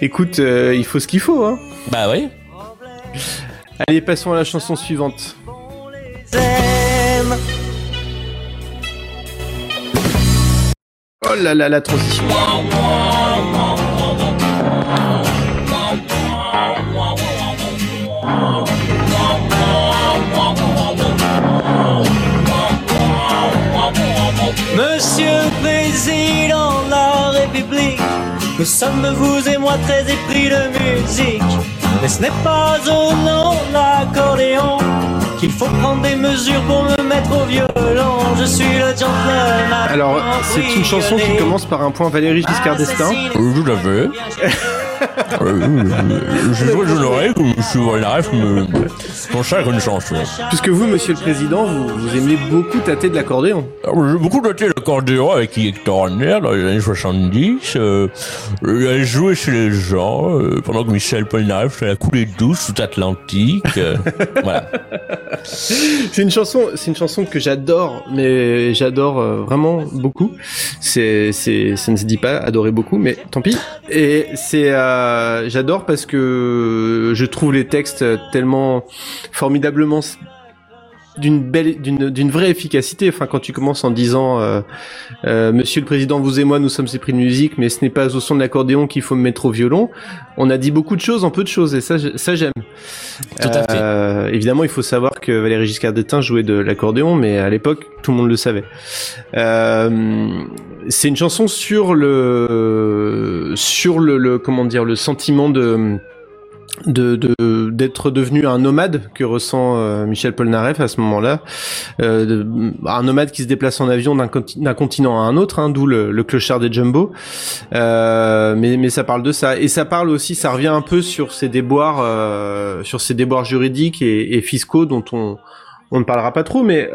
Écoute, euh, il faut ce qu'il faut. Hein. Bah oui. Allez, passons à la chanson suivante. La transition. Monsieur le Président de la République, nous sommes vous et moi très épris de musique. Mais ce n'est pas au nom de l'accordéon qu'il faut prendre des mesures pour me mettre au violon. Je suis le gentleman. Alors, c'est une chanson qui commence par un point Valérie Giscard d'Estaing. Tout à fait. Je vois je l'aurais je vois la ref me consacre une chanson. Puisque vous, monsieur le président, vous, vous aimez beaucoup tâter de l'accordéon. J'ai beaucoup noté l'accordéon avec Hector Horner dans les années 70. Euh, elle jouait chez les gens euh, pendant que Michel Polnareff fait la coulée douce tout Atlantique. euh, voilà. C'est une chanson, c'est une chanson que j'adore, mais j'adore euh, vraiment beaucoup. C'est, c'est, ça ne se dit pas adorer beaucoup, mais tant pis. Et c'est, euh, j'adore parce que je trouve les textes tellement formidablement d'une belle, d'une, d'une vraie efficacité. Enfin, quand tu commences en disant, euh, euh, Monsieur le Président, vous et moi, nous sommes épris de musique, mais ce n'est pas au son de l'accordéon qu'il faut me mettre au violon. On a dit beaucoup de choses en peu de choses, et ça, ça j'aime. Tout à fait. Euh, évidemment, il faut savoir que Valéry Giscard d'Estaing jouait de l'accordéon, mais à l'époque, tout le monde le savait. Euh, c'est une chanson sur le, sur le, le comment dire, le sentiment de de d'être devenu un nomade que ressent euh, Michel Polnareff à ce moment-là, euh, un nomade qui se déplace en avion d'un conti- d'un continent à un autre, hein, d'où le, le clochard des Jumbo. Euh, mais mais ça parle de ça et ça parle aussi, ça revient un peu sur ces déboires, euh, sur ces déboires juridiques et, et fiscaux dont on on ne parlera pas trop, mais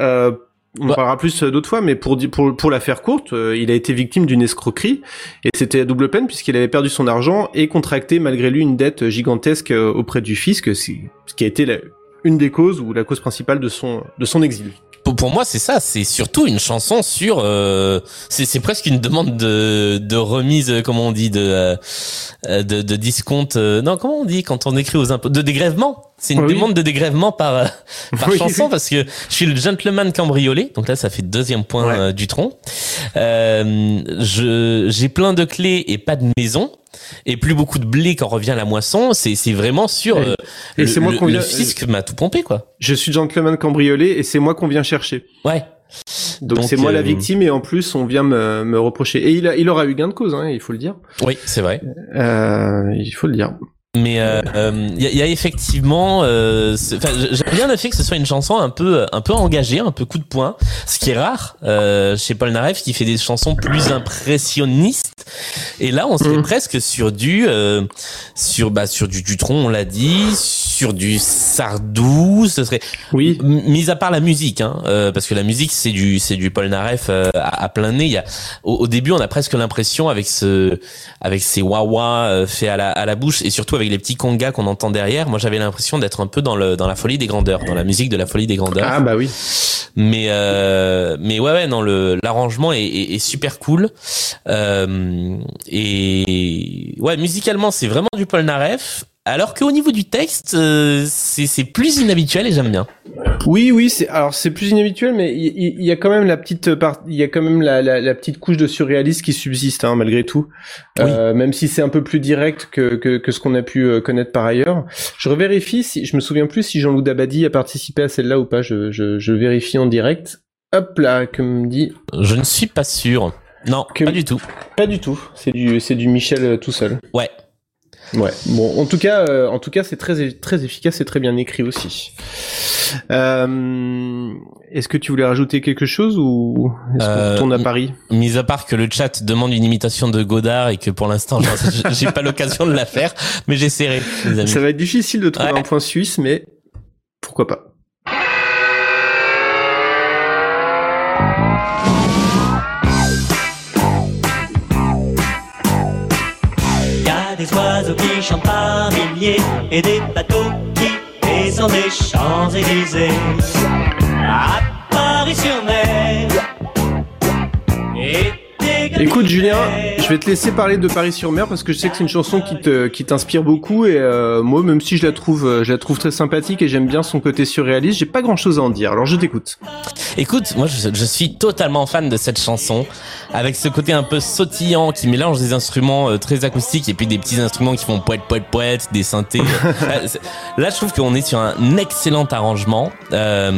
euh, on en Bah. parlera plus euh, d'autres fois, mais pour, pour, pour la faire courte, euh, il a été victime d'une escroquerie, et c'était à double peine puisqu'il avait perdu son argent et contracté malgré lui une dette gigantesque euh, auprès du fisc, ce qui a été la- une des causes ou la cause principale de son, de son exil. Pour, pour moi, c'est ça. C'est surtout une chanson sur. euh, c'est presque une demande de, de remise, euh, comment on dit, de euh, euh, de, de discompte. euh, non, comment on dit quand on écrit aux impôts de dégrèvement. C'est une Oui. demande de dégrèvement par euh, par Oui, chanson oui. parce que je suis le gentleman cambriolé. Donc là, ça fait deuxième point Ouais. euh, du tronc. Euh, je j'ai plein de clés et pas de maison. Et plus beaucoup de blé quand revient la moisson, c'est c'est vraiment sur Et- euh, le, c'est moi le- qu'on le vient- fisc m'a tout pompé quoi. Je suis gentleman cambriolé et c'est moi qu'on vient chercher. Ouais. Donc Donc, c'est moi la euh, victime et en plus on vient me, me reprocher. Et il, a, il aura eu gain de cause, hein, il faut le dire. Oui, c'est vrai. Euh, il faut le dire. Mais il euh, euh, y, a, y a effectivement, euh, j'aime bien le fait que ce soit une chanson un peu, un peu engagée, un peu coup de poing, ce qui est rare euh, chez Paul Naref qui fait des chansons plus impressionnistes. Et là, on serait Mhm. presque sur du, euh, sur bah sur du Dutron, on l'a dit, sur du Sardou, ce serait Oui. Mis à part la musique, hein, euh, parce que la musique c'est du c'est du Polnareff euh, à, à plein nez. Il y a au, au début on a presque l'impression avec ce avec ces wah wah euh, faits à la à la bouche et surtout avec les petits congas qu'on entend derrière. Moi j'avais l'impression d'être un peu dans le dans la folie des grandeurs, dans la musique de la folie des grandeurs. Ah bah oui. Mais euh, mais ouais ouais non le l'arrangement est, est, est super cool euh, et ouais musicalement c'est vraiment du Polnareff alors qu'au niveau du texte euh, c'est plus inhabituel et j'aime bien. Oui, oui, c'est alors c'est plus inhabituel, mais il y, a quand même la petite part, il y a quand même la, la, la petite couche de surréalisme qui subsiste hein, malgré tout, Euh, même si c'est un peu plus direct que, que, que ce qu'on a pu euh, connaître par ailleurs. Je revérifie si je me souviens plus si Jean-Loup Dabadi a participé à celle-là ou pas. Je, je, je vérifie en direct. Hop là, comme dit, Je ne suis pas sûr. Non, Que- pas du tout. pas du tout. C'est du c'est du Michel euh, tout seul. Ouais. Ouais. Bon, en tout cas, euh, en tout cas, c'est très très efficace et très bien écrit aussi. Euh, Est-ce que tu voulais rajouter quelque chose ou est-ce qu'on Euh, retourne à Paris? Mis à part que le chat demande une imitation de Godard et que pour l'instant, j'ai pas l'occasion de la faire, mais j'essaierai. Ça va être difficile de trouver Ouais. un point suisse, mais pourquoi pas. Des oiseaux qui chantent par milliers et des bateaux qui descendent des Champs-Élysées. À Paris-sur-Mer. Et des Écoute Julien, je vais te laisser parler de Paris-sur-Mer parce que je sais que c'est une chanson qui te qui t'inspire beaucoup et euh, moi même si je la trouve euh, je la trouve très sympathique et j'aime bien son côté surréaliste, j'ai pas grand-chose à en dire. Alors je t'écoute. Écoute, moi je, je suis totalement fan de cette chanson, avec ce côté un peu sautillant qui mélange des instruments euh, très acoustiques et puis des petits instruments qui font poète poète poète, des synthés. Euh, Là, je trouve qu'on est sur un excellent arrangement. Euh,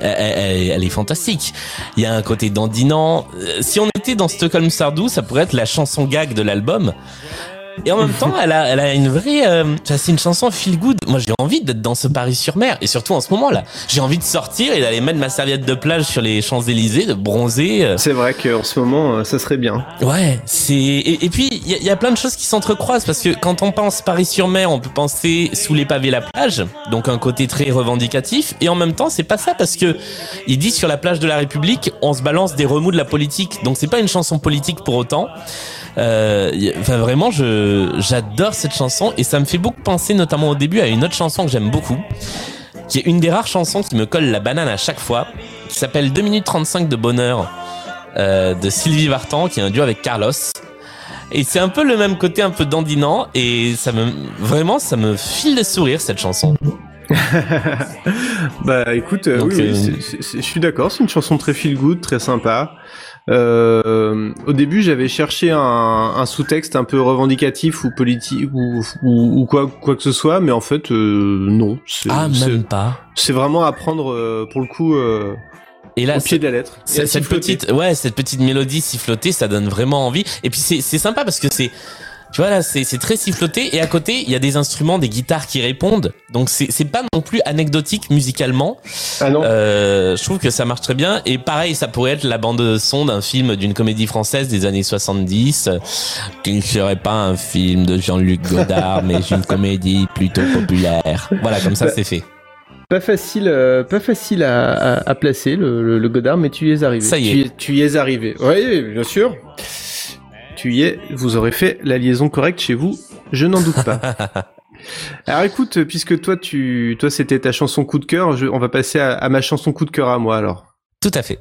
elle, elle- elle est fantastique. Il y a un côté dandinant. Si on était dans Stockholm Sardou, ça pourrait être la chanson gag de l'album. Et en même temps, elle a, elle a une vraie, euh, c'est une chanson feel good. Moi, j'ai envie d'être dans ce Paris-sur-Mer. Et surtout en ce moment-là, j'ai envie de sortir et d'aller mettre ma serviette de plage sur les Champs-Élysées, de bronzer. euh. C'est vrai qu'en ce moment euh, ça serait bien. Ouais, c'est et, et puis il y, y a plein de choses qui s'entrecroisent parce que quand on pense Paris-sur-Mer, on peut penser sous les pavés la plage, donc un côté très revendicatif. Et en même temps, c'est pas ça parce que il dit sur la plage de la République, on se balance des remous de la politique. Donc c'est pas une chanson politique pour autant. Euh, Enfin vraiment, je j'adore cette chanson et ça me fait beaucoup penser, notamment au début, à une autre chanson que j'aime beaucoup, qui est une des rares chansons qui me colle la banane à chaque fois, qui s'appelle 2 minutes 35 de bonheur euh, de Sylvie Vartan, qui est un duo avec Carlos. Et c'est un peu le même côté un peu dandinant et ça me vraiment ça me file le sourire cette chanson. Bah écoute, euh, oui, euh, je suis d'accord, c'est une chanson très feel good, très sympa. Euh, au début, j'avais cherché un, un sous-texte un peu revendicatif ou politique ou, ou, ou quoi, quoi que ce soit, mais en fait, euh, non. C'est Ah même pas. c'est vraiment à prendre euh, pour le coup euh, Et là au pied de la lettre. Cette, petite ouais cette petite mélodie sifflotée ça donne vraiment envie et puis c'est c'est sympa parce que c'est tu vois là c'est très siffloté et à côté il y a des instruments des guitares qui répondent donc c'est pas non plus anecdotique musicalement Ah non. Euh, je trouve que ça marche très bien. Et pareil, ça pourrait être la bande son d'un film d'une comédie française des années 70, euh, qui ne serait pas un film de Jean-Luc Godard, mais une comédie plutôt populaire. Voilà, comme ça Bah, c'est fait. Pas facile, euh, pas facile à, à, à placer le, le, le Godard, mais tu y es arrivé. Ça y est. Tu y es arrivé. Oui, bien sûr. Tu y es. Vous aurez fait la liaison correcte chez vous. Je n'en doute pas. Alors écoute, puisque toi, tu, toi, c'était ta chanson coup de cœur, je- on va passer à, à ma chanson coup de cœur à moi alors. Tout à fait.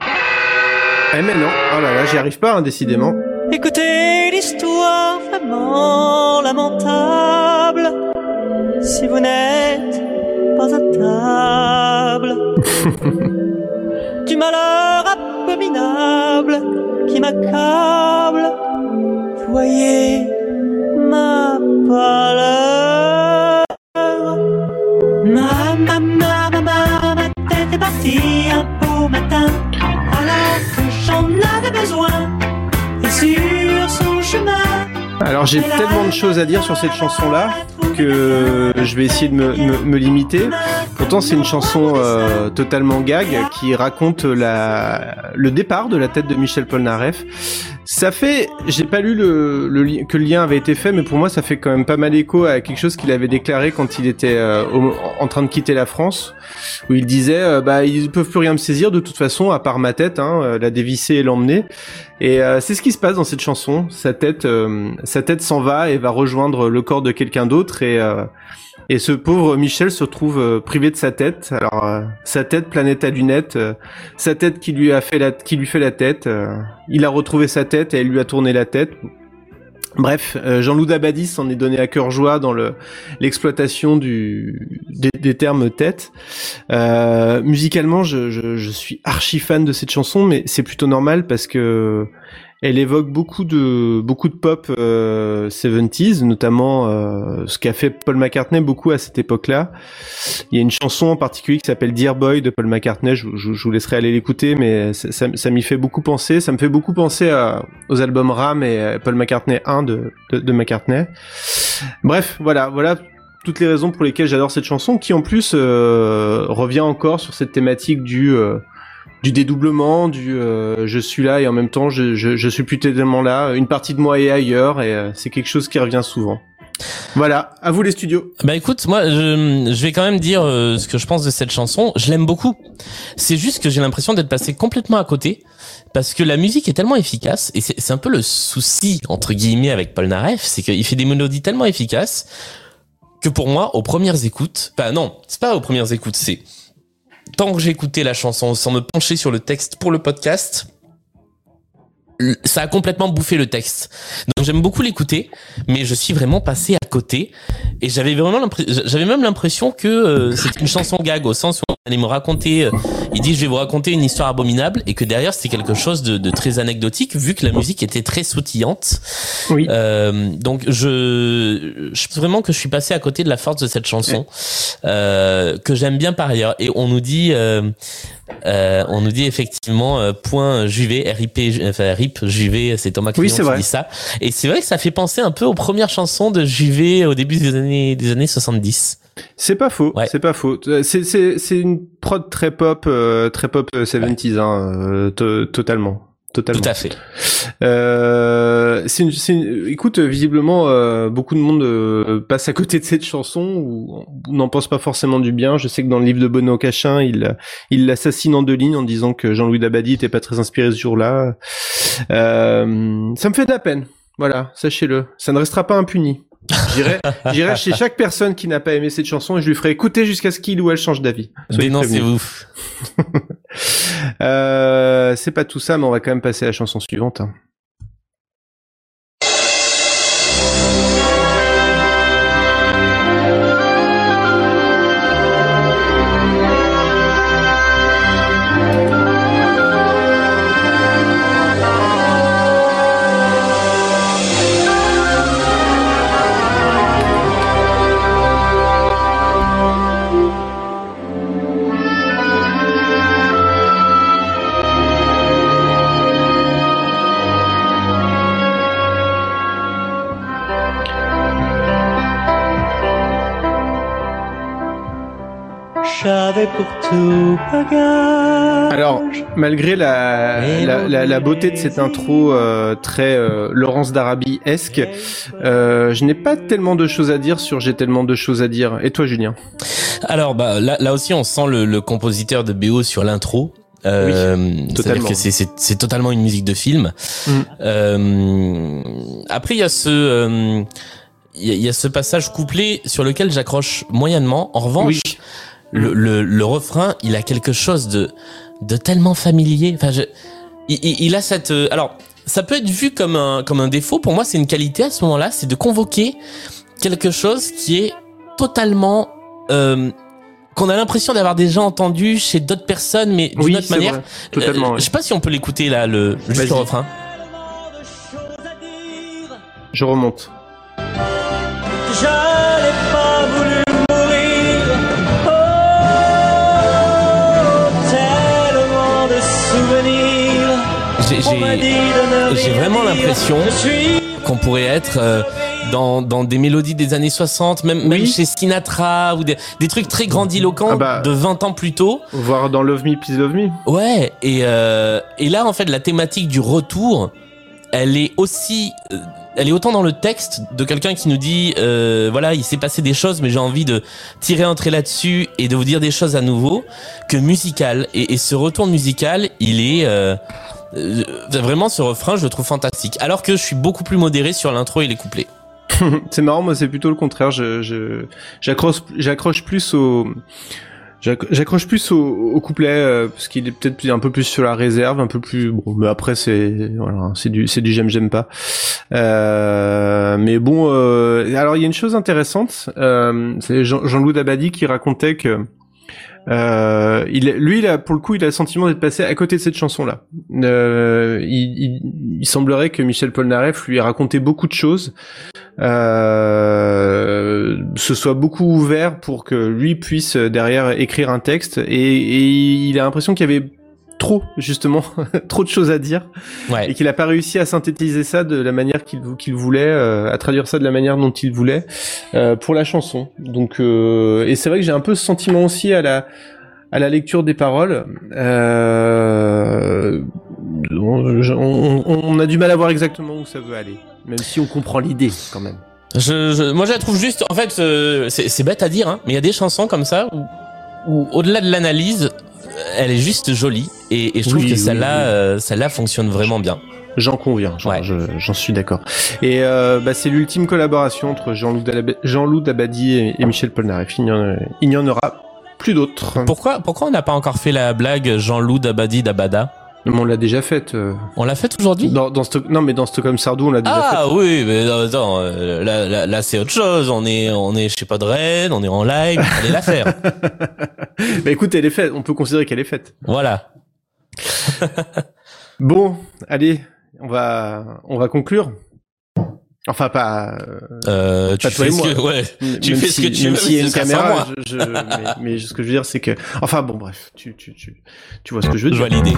Eh mais non, oh là là, j'y arrive pas, hein, décidément. Écoutez l'histoire vraiment lamentable. Si vous n'êtes pas à table, du malheur abominable qui m'accable. Voyez ma pâleur. Ma, ma, ma, ma, ma, ma tête est partie un beau matin, alors que j'en avais besoin. Et sur son chemin, Alors j'ai tellement de choses à dire sur cette chanson-là que je vais essayer de me, me- limiter. Pourtant, c'est une chanson euh, totalement gag qui raconte la, le départ de la tête de Michel Polnareff. Ça fait, j'ai pas lu le, le que le lien avait été fait, mais pour moi, ça fait quand même pas mal écho à quelque chose qu'il avait déclaré quand il était euh, en train de quitter la France, où il disait, euh, bah, ils peuvent plus rien me saisir de toute façon, à part ma tête, hein, euh, la dévisser et l'emmener. Et euh, c'est ce qui se passe dans cette chanson. Sa tête, euh, sa tête s'en va et va rejoindre le corps de quelqu'un d'autre et et ce pauvre Michel se retrouve euh, privé de sa tête. Alors euh, sa tête planète à lunettes, euh, sa tête qui lui a fait la qui lui fait la tête. il a retrouvé sa tête et elle lui a tourné la tête. Bref, Jean-Loup Dabadis s'en est donné à cœur joie dans le l'exploitation des, des termes tête. Euh, musicalement, je, je, je suis archi fan de cette chanson, mais c'est plutôt normal parce que elle évoque beaucoup de beaucoup de pop euh, 70s, notamment euh, ce qu'a fait Paul McCartney beaucoup à cette époque-là. Il y a une chanson en particulier qui s'appelle Dear Boy de Paul McCartney. Je, vous laisserai aller l'écouter, mais ça, m'y fait beaucoup penser. Ça me fait beaucoup penser aux albums Ram et euh, Paul McCartney 1 de, de, de McCartney. Bref, voilà, voilà toutes les raisons pour lesquelles j'adore cette chanson, qui en plus euh, revient encore sur cette thématique du euh, du dédoublement, du euh, je suis là et en même temps je, je, je suis plus tellement là, une partie de moi est ailleurs et euh, c'est quelque chose qui revient souvent. Voilà, à vous les studios. Bah écoute, moi je, je vais quand même dire euh, ce que je pense de cette chanson. Je l'aime beaucoup. C'est juste que j'ai l'impression d'être passé complètement à côté parce que la musique est tellement efficace et c'est un peu le souci entre guillemets avec Paul Naref, c'est qu'il fait des mélodies tellement efficaces que pour moi, aux premières écoutes, bah non, c'est pas aux premières écoutes, c'est tant que écouté la chanson sans me pencher sur le texte pour le podcast, ça a complètement bouffé le texte. Donc j'aime beaucoup l'écouter, mais je suis vraiment passé à côté et j'avais vraiment l'impression, j'avais même l'impression que euh, c'était une chanson gag au sens où on allait me raconter, euh, il dit je vais vous raconter une histoire abominable et que derrière c'était quelque chose de, de très anecdotique vu que la musique était très sautillante. Oui. Euh, donc je, je pense vraiment que je suis passé à côté de la force de cette chanson euh, que j'aime bien par ailleurs et on nous dit euh, euh, on nous dit effectivement euh, point Juvet RIP enfin RIP Juvet c'est Thomas Oui, qui vrai. dit ça et c'est vrai que ça fait penser un peu aux premières chansons de Juvet au début des années des années 70 C'est pas faux, Ouais. c'est pas faux. Euh, C'est c'est c'est une prod très pop, euh, très pop euh, 70s, hein, euh, to- totalement. Totalement. tout à fait Euh, c'est une, c'est une- écoute, visiblement, euh, beaucoup de monde euh, passe à côté de cette chanson ou, ou n'en pense pas forcément du bien. Je sais que dans le livre de Benoît Cachin, il il l'assassine en deux lignes en disant que Jean-Louis Dabadi était pas très inspiré ce jour-là. Euh, ça me fait de la peine. Voilà, sachez-le. Ça ne restera pas impuni. J'irai, j'irai chez chaque personne qui n'a pas aimé cette chanson et je lui ferai écouter jusqu'à ce qu'il ou elle change d'avis. Dénoncez-vous Euh, c'est pas tout ça, mais on va quand même passer à la chanson suivante. hein. J'avais pour tout bagage. Alors, malgré la, la, la, la beauté de cette intro euh, très euh, Laurence d'Arabie-esque, euh, je n'ai pas tellement de choses à dire sur J'ai tellement de choses à dire. Et toi, Julien? Alors bah là, là aussi on sent le, le compositeur de BO sur l'intro. Euh, C'est-à-dire totalement. que c'est- c'est c'est totalement une musique de film. Mm. Euh, après il y a ce euh, il y, a- il y a ce passage couplé sur lequel j'accroche moyennement. En revanche, Oui. Le, le, le refrain il a quelque chose de de tellement familier. Enfin je, il, il- il a cette euh, alors ça peut être vu comme un comme un défaut. Pour moi c'est une qualité à ce moment-là, c'est de convoquer quelque chose qui est totalement euh, qu'on a l'impression d'avoir déjà entendu chez d'autres personnes, mais d'une Oui, autre manière. vrai. Totalement. Euh, ouais. Je sais pas si on peut l'écouter là, le juste le refrain. Je remonte. Je J'ai- vraiment l'impression qu'on pourrait être euh, dans, dans des mélodies des années 60, même, même chez Sinatra, ou des, des trucs très grandiloquents Ah bah. de 20 ans plus tôt. Voir dans Love Me, Please Love Me. Ouais, et, euh, et là, en fait, la thématique du retour, elle est aussi, euh, elle est autant dans le texte de quelqu'un qui nous dit, euh, voilà, il s'est passé des choses, mais j'ai envie de tirer un trait là-dessus et de vous dire des choses à nouveau, que musical. Et, et ce retour musical, il est euh, euh, vraiment ce refrain, je le trouve fantastique. Alors que je suis beaucoup plus modéré sur l'intro et les couplets. C'est marrant, moi c'est plutôt le contraire. J'accroche, plus au, couplet euh, parce qu'il est peut-être un peu plus sur la réserve, un peu plus. Bon, mais après c'est, voilà, c'est du, j'aime, j'aime pas. Euh, mais bon, euh, alors il y a une chose intéressante. Euh, c'est Jean- Jean-Loup Dabadi qui racontait que. Euh, il, lui, pour le coup, il a le sentiment d'être passé à côté de cette chanson-là. Euh, il, il, il semblerait que Michel Polnareff lui ait raconté beaucoup de choses, euh, se soit beaucoup ouvert pour que lui puisse euh, derrière écrire un texte, et, et il a l'impression qu'il y avait trop, justement, trop de choses à dire, Ouais. et qu'il a pas réussi à synthétiser ça de la manière qu'il qu'il voulait, euh, à traduire ça de la manière dont il voulait euh, pour la chanson. Donc, euh, et c'est vrai que j'ai un peu ce sentiment aussi à la à la lecture des paroles. On, a du mal à voir exactement où ça veut aller, même si on comprend l'idée quand même. Je, je- moi, je la trouve juste. En fait, euh, c'est c'est bête à dire, hein, mais il y a des chansons comme ça où, où au-delà de l'analyse, elle est juste jolie et, et je trouve Oui, que celle-là, oui. euh, celle-là fonctionne vraiment bien. J'en conviens, j'en Ouais. je- j'en suis d'accord. Et euh, bah, c'est l'ultime collaboration entre Jean-Loup Dabadi et, et Michel Polnareff. Il n'y en, il n'y en aura plus d'autres. Pourquoi, pourquoi on n'a pas encore fait la blague Jean-Loup Dabadi Dabada? Mais on l'a déjà faite. euh, On l'a fait aujourd'hui? Dans, dans Stock- non, mais dans Stockholm Sardou, on l'a déjà Ah faite. oui, mais non, attends, euh, là, là, là, c'est autre chose. On est, on est, je sais pas de Rennes, on est en live, allez la faire. Bah écoute, elle est faite. On peut considérer qu'elle est faite. Voilà. Bon, allez, on va, on va conclure. Enfin, pas. euh, Euh, tu Pas toi fais et ce moi. que, ouais. Tu même fais ce que tu même veux, s'il y a une caméra, je, je- mais, mais ce que je veux dire, c'est que, enfin bon, bref, tu, tu, tu, tu vois ce que je veux Je dire. vois l'idée.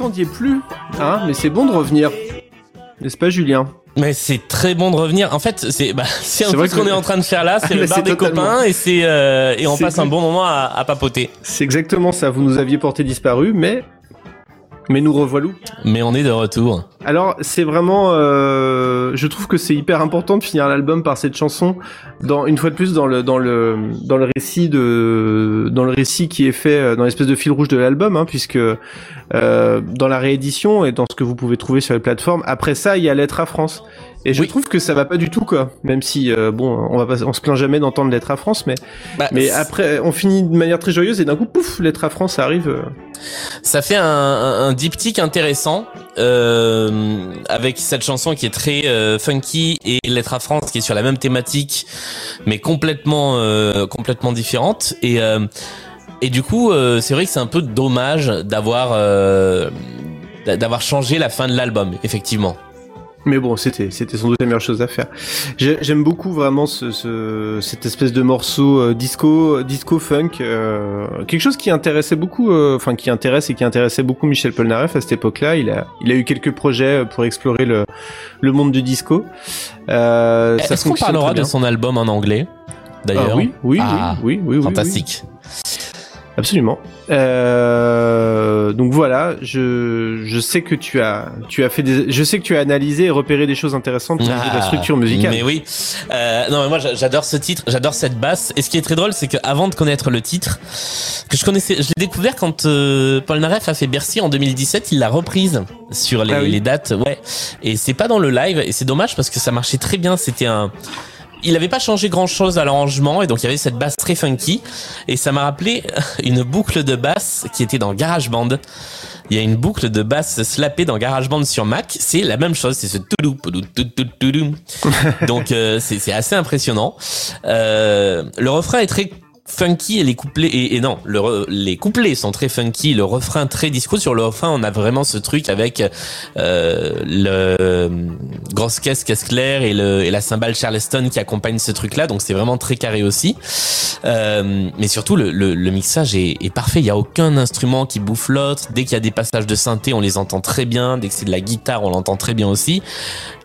Vous ne nous attendiez plus, hein, mais c'est bon de revenir. N'est-ce pas, Julien? Mais c'est très bon de revenir. En fait, c'est bah, c'est un peu ce qu'on est en train de faire là. C'est le bar c'est des totalement. copains et c'est euh, et on passe un bon moment à, à papoter. C'est exactement ça. Vous nous aviez porté disparu, mais, mais nous revoilà. Mais on est de retour. Alors, c'est vraiment, euh, je trouve que c'est hyper important de finir l'album par cette chanson, dans une fois de plus dans le dans le dans le récit de dans le récit qui est fait euh, dans l'espèce de fil rouge de l'album, hein, puisque euh, dans la réédition et dans ce que vous pouvez trouver sur les plateformes, après ça, il y a Lettre à France. Et je Oui. trouve que ça va pas du tout quoi, même si euh, bon, on va pas, on se plaint jamais d'entendre Lettre à France, mais Bah, mais après, on finit de manière très joyeuse et d'un coup, pouf, Lettre à France arrive. euh. ça fait un, un, un diptyque intéressant euh, avec cette chanson qui est très euh, funky et Lettre à France qui est sur la même thématique mais complètement euh, complètement différente et euh, et du coup euh, c'est vrai que c'est un peu dommage d'avoir euh, d'a- d'avoir changé la fin de l'album effectivement. Mais bon, c'était c'était sans doute la meilleure chose à faire. J'ai- J'aime beaucoup vraiment ce, ce cette espèce de morceau euh, disco disco funk, euh, quelque chose qui intéressait beaucoup, euh, enfin qui intéresse et qui intéressait beaucoup Michel Polnareff à cette époque-là. Il a il a eu quelques projets pour explorer le le monde du disco. Euh, ça Est-ce qu'on parlera de son album en anglais d'ailleurs? Ah oui, oui, Ah, oui, oui, oui, oui, Fantastique. oui. Absolument. Euh, donc voilà, je, je sais que tu as, tu as fait des, je sais que tu as analysé et repéré des choses intéressantes de la Ah, structure musicale. Mais oui. Euh, non, mais moi j'a- j'adore ce titre, j'adore cette basse. Et ce qui est très drôle, c'est que avant de connaître le titre, que je connaissais, je l'ai découvert quand euh, Paul Naref a fait Bercy en 2017. Il l'a reprise sur les, Ah oui. les dates, ouais. Et c'est pas dans le live, et c'est dommage parce que ça marchait très bien. C'était un il avait pas changé grand chose à l'arrangement et donc il y avait cette basse très funky et ça m'a rappelé une boucle de basse qui était dans GarageBand. Il y a une boucle de basse slappée dans GarageBand sur Mac, c'est la même chose, c'est ce toudou. Donc euh, c'est c'est assez impressionnant. Euh, le refrain est très funky et les couplets et, et non le les couplets sont très funky le refrain très disco. Sur le refrain on a vraiment ce truc avec euh, le euh, grosse caisse caisse claire et le et la cymbale Charleston qui accompagne ce truc là donc c'est vraiment très carré aussi. Euh, mais surtout le, le, le mixage est, est parfait. Il y a aucun instrument qui bouffe l'autre. Dès qu'il y a des passages de synthé on les entend très bien. Dès que c'est de la guitare on l'entend très bien aussi.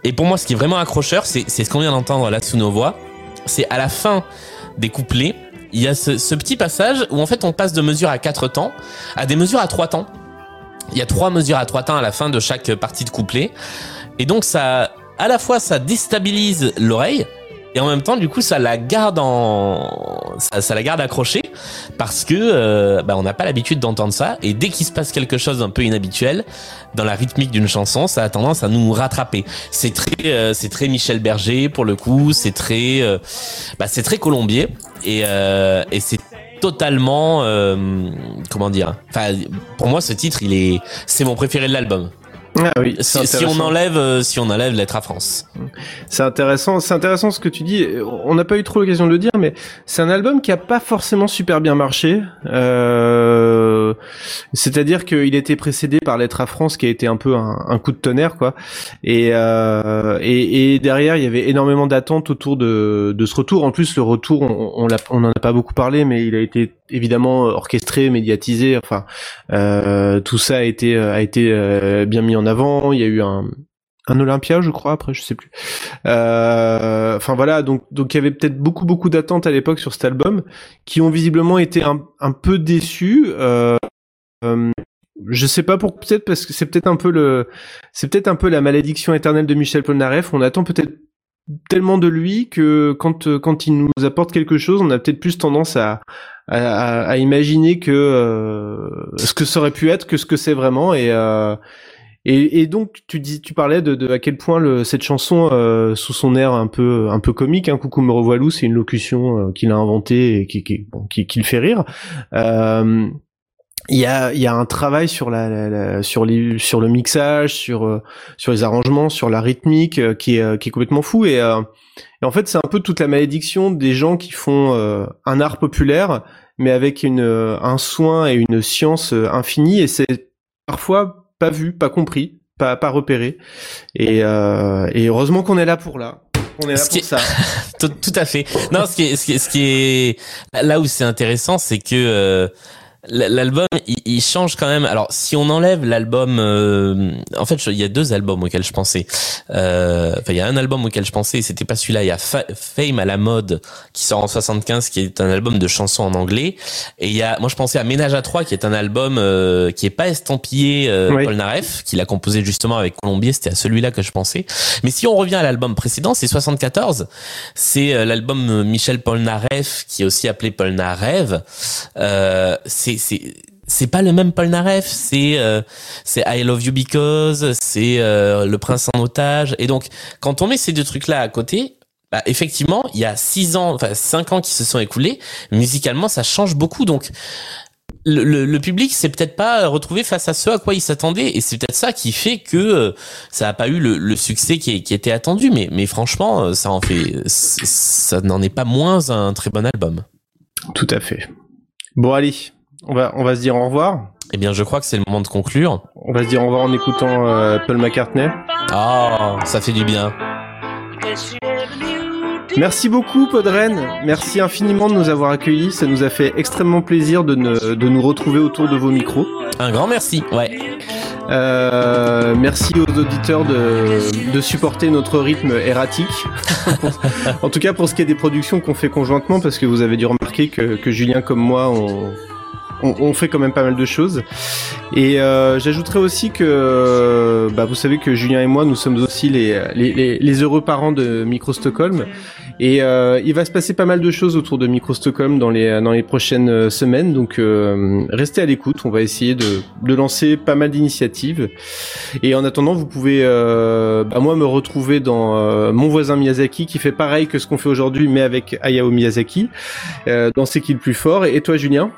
Et pour moi ce qui est vraiment accrocheur c'est ce qu'on vient d'entendre là sous nos voix. C'est à la fin des couplets il y a ce, petit passage où en fait on passe de mesures à quatre temps à des mesures à trois temps. Il y a trois mesures à trois temps à la fin de chaque partie de couplet. Et donc ça, à la fois ça déstabilise l'oreille et en même temps du coup ça la garde en, ça la garde accrochée parce que euh, bah, on n'a pas l'habitude d'entendre ça et dès qu'il se passe quelque chose d'un peu inhabituel dans la rythmique d'une chanson, ça a tendance à nous rattraper. C'est très, euh, c'est très Michel Berger pour le coup, c'est très, euh, bah, c'est très colombier et, euh, et c'est totalement, euh, comment dire, enfin pour moi ce titre il est, c'est mon préféré de l'album. Ah oui, Si, si on enlève, euh, si on enlève l'être à France. C'est intéressant, c'est intéressant ce que tu dis. On n'a pas eu trop l'occasion de le dire, mais c'est un album qui a pas forcément super bien marché. Euh, C'est-à-dire qu'il était précédé par Lettre à France, qui a été un peu un, un coup de tonnerre, quoi. Et, euh, et, et derrière, il y avait énormément d'attentes autour de, de ce retour. En plus, le retour, on, on, l'a- on en a pas beaucoup parlé, mais il a été évidemment orchestré, médiatisé. Enfin, euh, tout ça a été a été euh, bien mis en avant. Il y a eu un un Olympia, je crois, après, je sais plus. Euh, Enfin voilà, donc donc il y avait peut-être beaucoup beaucoup d'attentes à l'époque sur cet album, qui ont visiblement été un, un peu déçus. Euh, euh, je sais pas pour peut-être parce que c'est peut-être un peu le, c'est peut-être un peu la malédiction éternelle de Michel Polnareff. On attend peut-être tellement de lui que quand quand il nous apporte quelque chose, on a peut-être plus tendance à, à- à imaginer que euh, ce que ça aurait pu être que ce que c'est vraiment et euh, et, et donc tu dis, tu parlais de, de à quel point le, cette chanson, euh, sous son air un peu un peu comique, hein, Coucou me revoilou, c'est une locution euh, qu'il a inventée et qui qui, bon, qui, qui le fait rire. Euh, il y a il y a un travail sur la, la- la- sur les sur le mixage, sur euh, sur les arrangements, sur la rythmique euh, qui est euh, qui est complètement fou et, et en fait c'est un peu toute la malédiction des gens qui font un art populaire mais avec une un soin et une science infinie et c'est parfois pas vu, pas compris, pas, pas repéré. Et, euh, et heureusement qu'on est là pour là. On est là Ce qui pour ça. tout, tout à fait. Non, ce qui est, ce qui est, ce qui est là où c'est intéressant, c'est que euh, l'album, il, il change quand même. Alors, si on enlève l'album, euh, en fait, je- il y a deux albums auxquels je pensais. Euh, Enfin, il y a un album auquel je pensais, et c'était pas celui-là. Il y a Fa- Fame à la mode qui sort en 75, qui est un album de chansons en anglais. Et il y a, moi, je pensais à Ménage à trois, qui est un album euh, qui est pas estampillé euh, Oui. Paul Naref, qu'il a composé justement avec Colombier. C'était à celui-là que je pensais. Mais si on revient à l'album précédent, c'est 74. C'est euh, l'album euh, Michel Polnareff, qui est aussi appelé Polnareff. Euh, c'est c'est c'est pas le même Polnareff. C'est euh, c'est I Love You Because. C'est euh, Le Prince en otage. Et donc, quand on met ces deux trucs-là à côté. Bah, effectivement, il y a six ans, enfin cinq ans qui se sont écoulés. Musicalement, ça change beaucoup. Donc, le, le, le public s'est peut-être pas retrouvé face à ce à quoi il s'attendait et c'est peut-être ça qui fait que euh, ça a pas eu le, le succès qui, qui était attendu mais mais franchement euh, ça en fait ça n'en est pas moins un très bon album. Tout à fait. Bon, allez. On va, on va se dire au revoir. Eh bien je crois que c'est le moment de conclure. On va se dire au revoir en écoutant euh, Paul McCartney. Ah, ça fait du bien. Merci beaucoup, Podren. Merci infiniment de nous avoir accueillis. Ça nous a fait extrêmement plaisir de, ne- de nous retrouver autour de vos micros. Un grand merci. Ouais. Euh, merci aux auditeurs de, de supporter notre rythme erratique. en tout cas, pour ce qui est des productions qu'on fait conjointement, parce que vous avez dû remarquer que, que Julien comme moi, on, on, fait quand même pas mal de choses. Et euh, j'ajouterais aussi que, bah, vous savez que Julien et moi, nous sommes aussi les, les, les, les heureux parents de Micro Stockholm. Et euh, il va se passer pas mal de choses autour de Micro Stockholm dans les dans les prochaines euh, semaines. Donc euh, restez à l'écoute. On va essayer de, de lancer pas mal d'initiatives. Et en attendant, vous pouvez euh, bah, moi me retrouver dans euh, mon voisin Miyazaki qui fait pareil que ce qu'on fait aujourd'hui, mais avec Hayao Miyazaki. Euh, dans C'est qui le plus fort Et toi, Julien?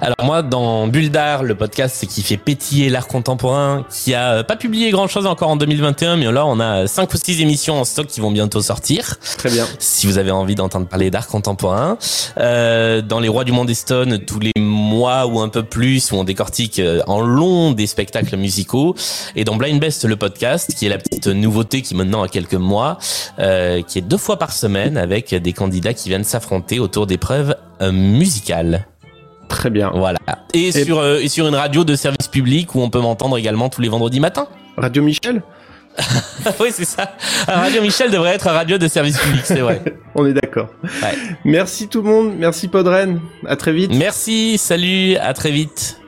Alors moi, dans Bulle d'art, le podcast c'est qui fait pétiller l'art contemporain, qui a pas publié grand chose encore en 2021, mais là on a cinq ou six émissions en stock qui vont bientôt sortir. Très bien. Si vous avez envie d'entendre parler d'art contemporain, euh, dans les Rois du Monde Stone, tous les mois ou un peu plus, où on décortique euh, en long des spectacles musicaux, et dans Blind Best le podcast, qui est la petite nouveauté qui maintenant a quelques mois, euh, qui est deux fois par semaine avec des candidats qui viennent s'affronter autour d'épreuves euh, musicales. Très bien. Voilà. Et, Et- sur euh, et sur une radio de service public où on peut m'entendre également tous les vendredis matins. Radio Michel? oui, c'est ça. Un Radio Michel devrait être un radio de service public, c'est vrai. On est d'accord. Ouais. Merci tout le monde. Merci Podren. À très vite. Merci, salut, à très vite.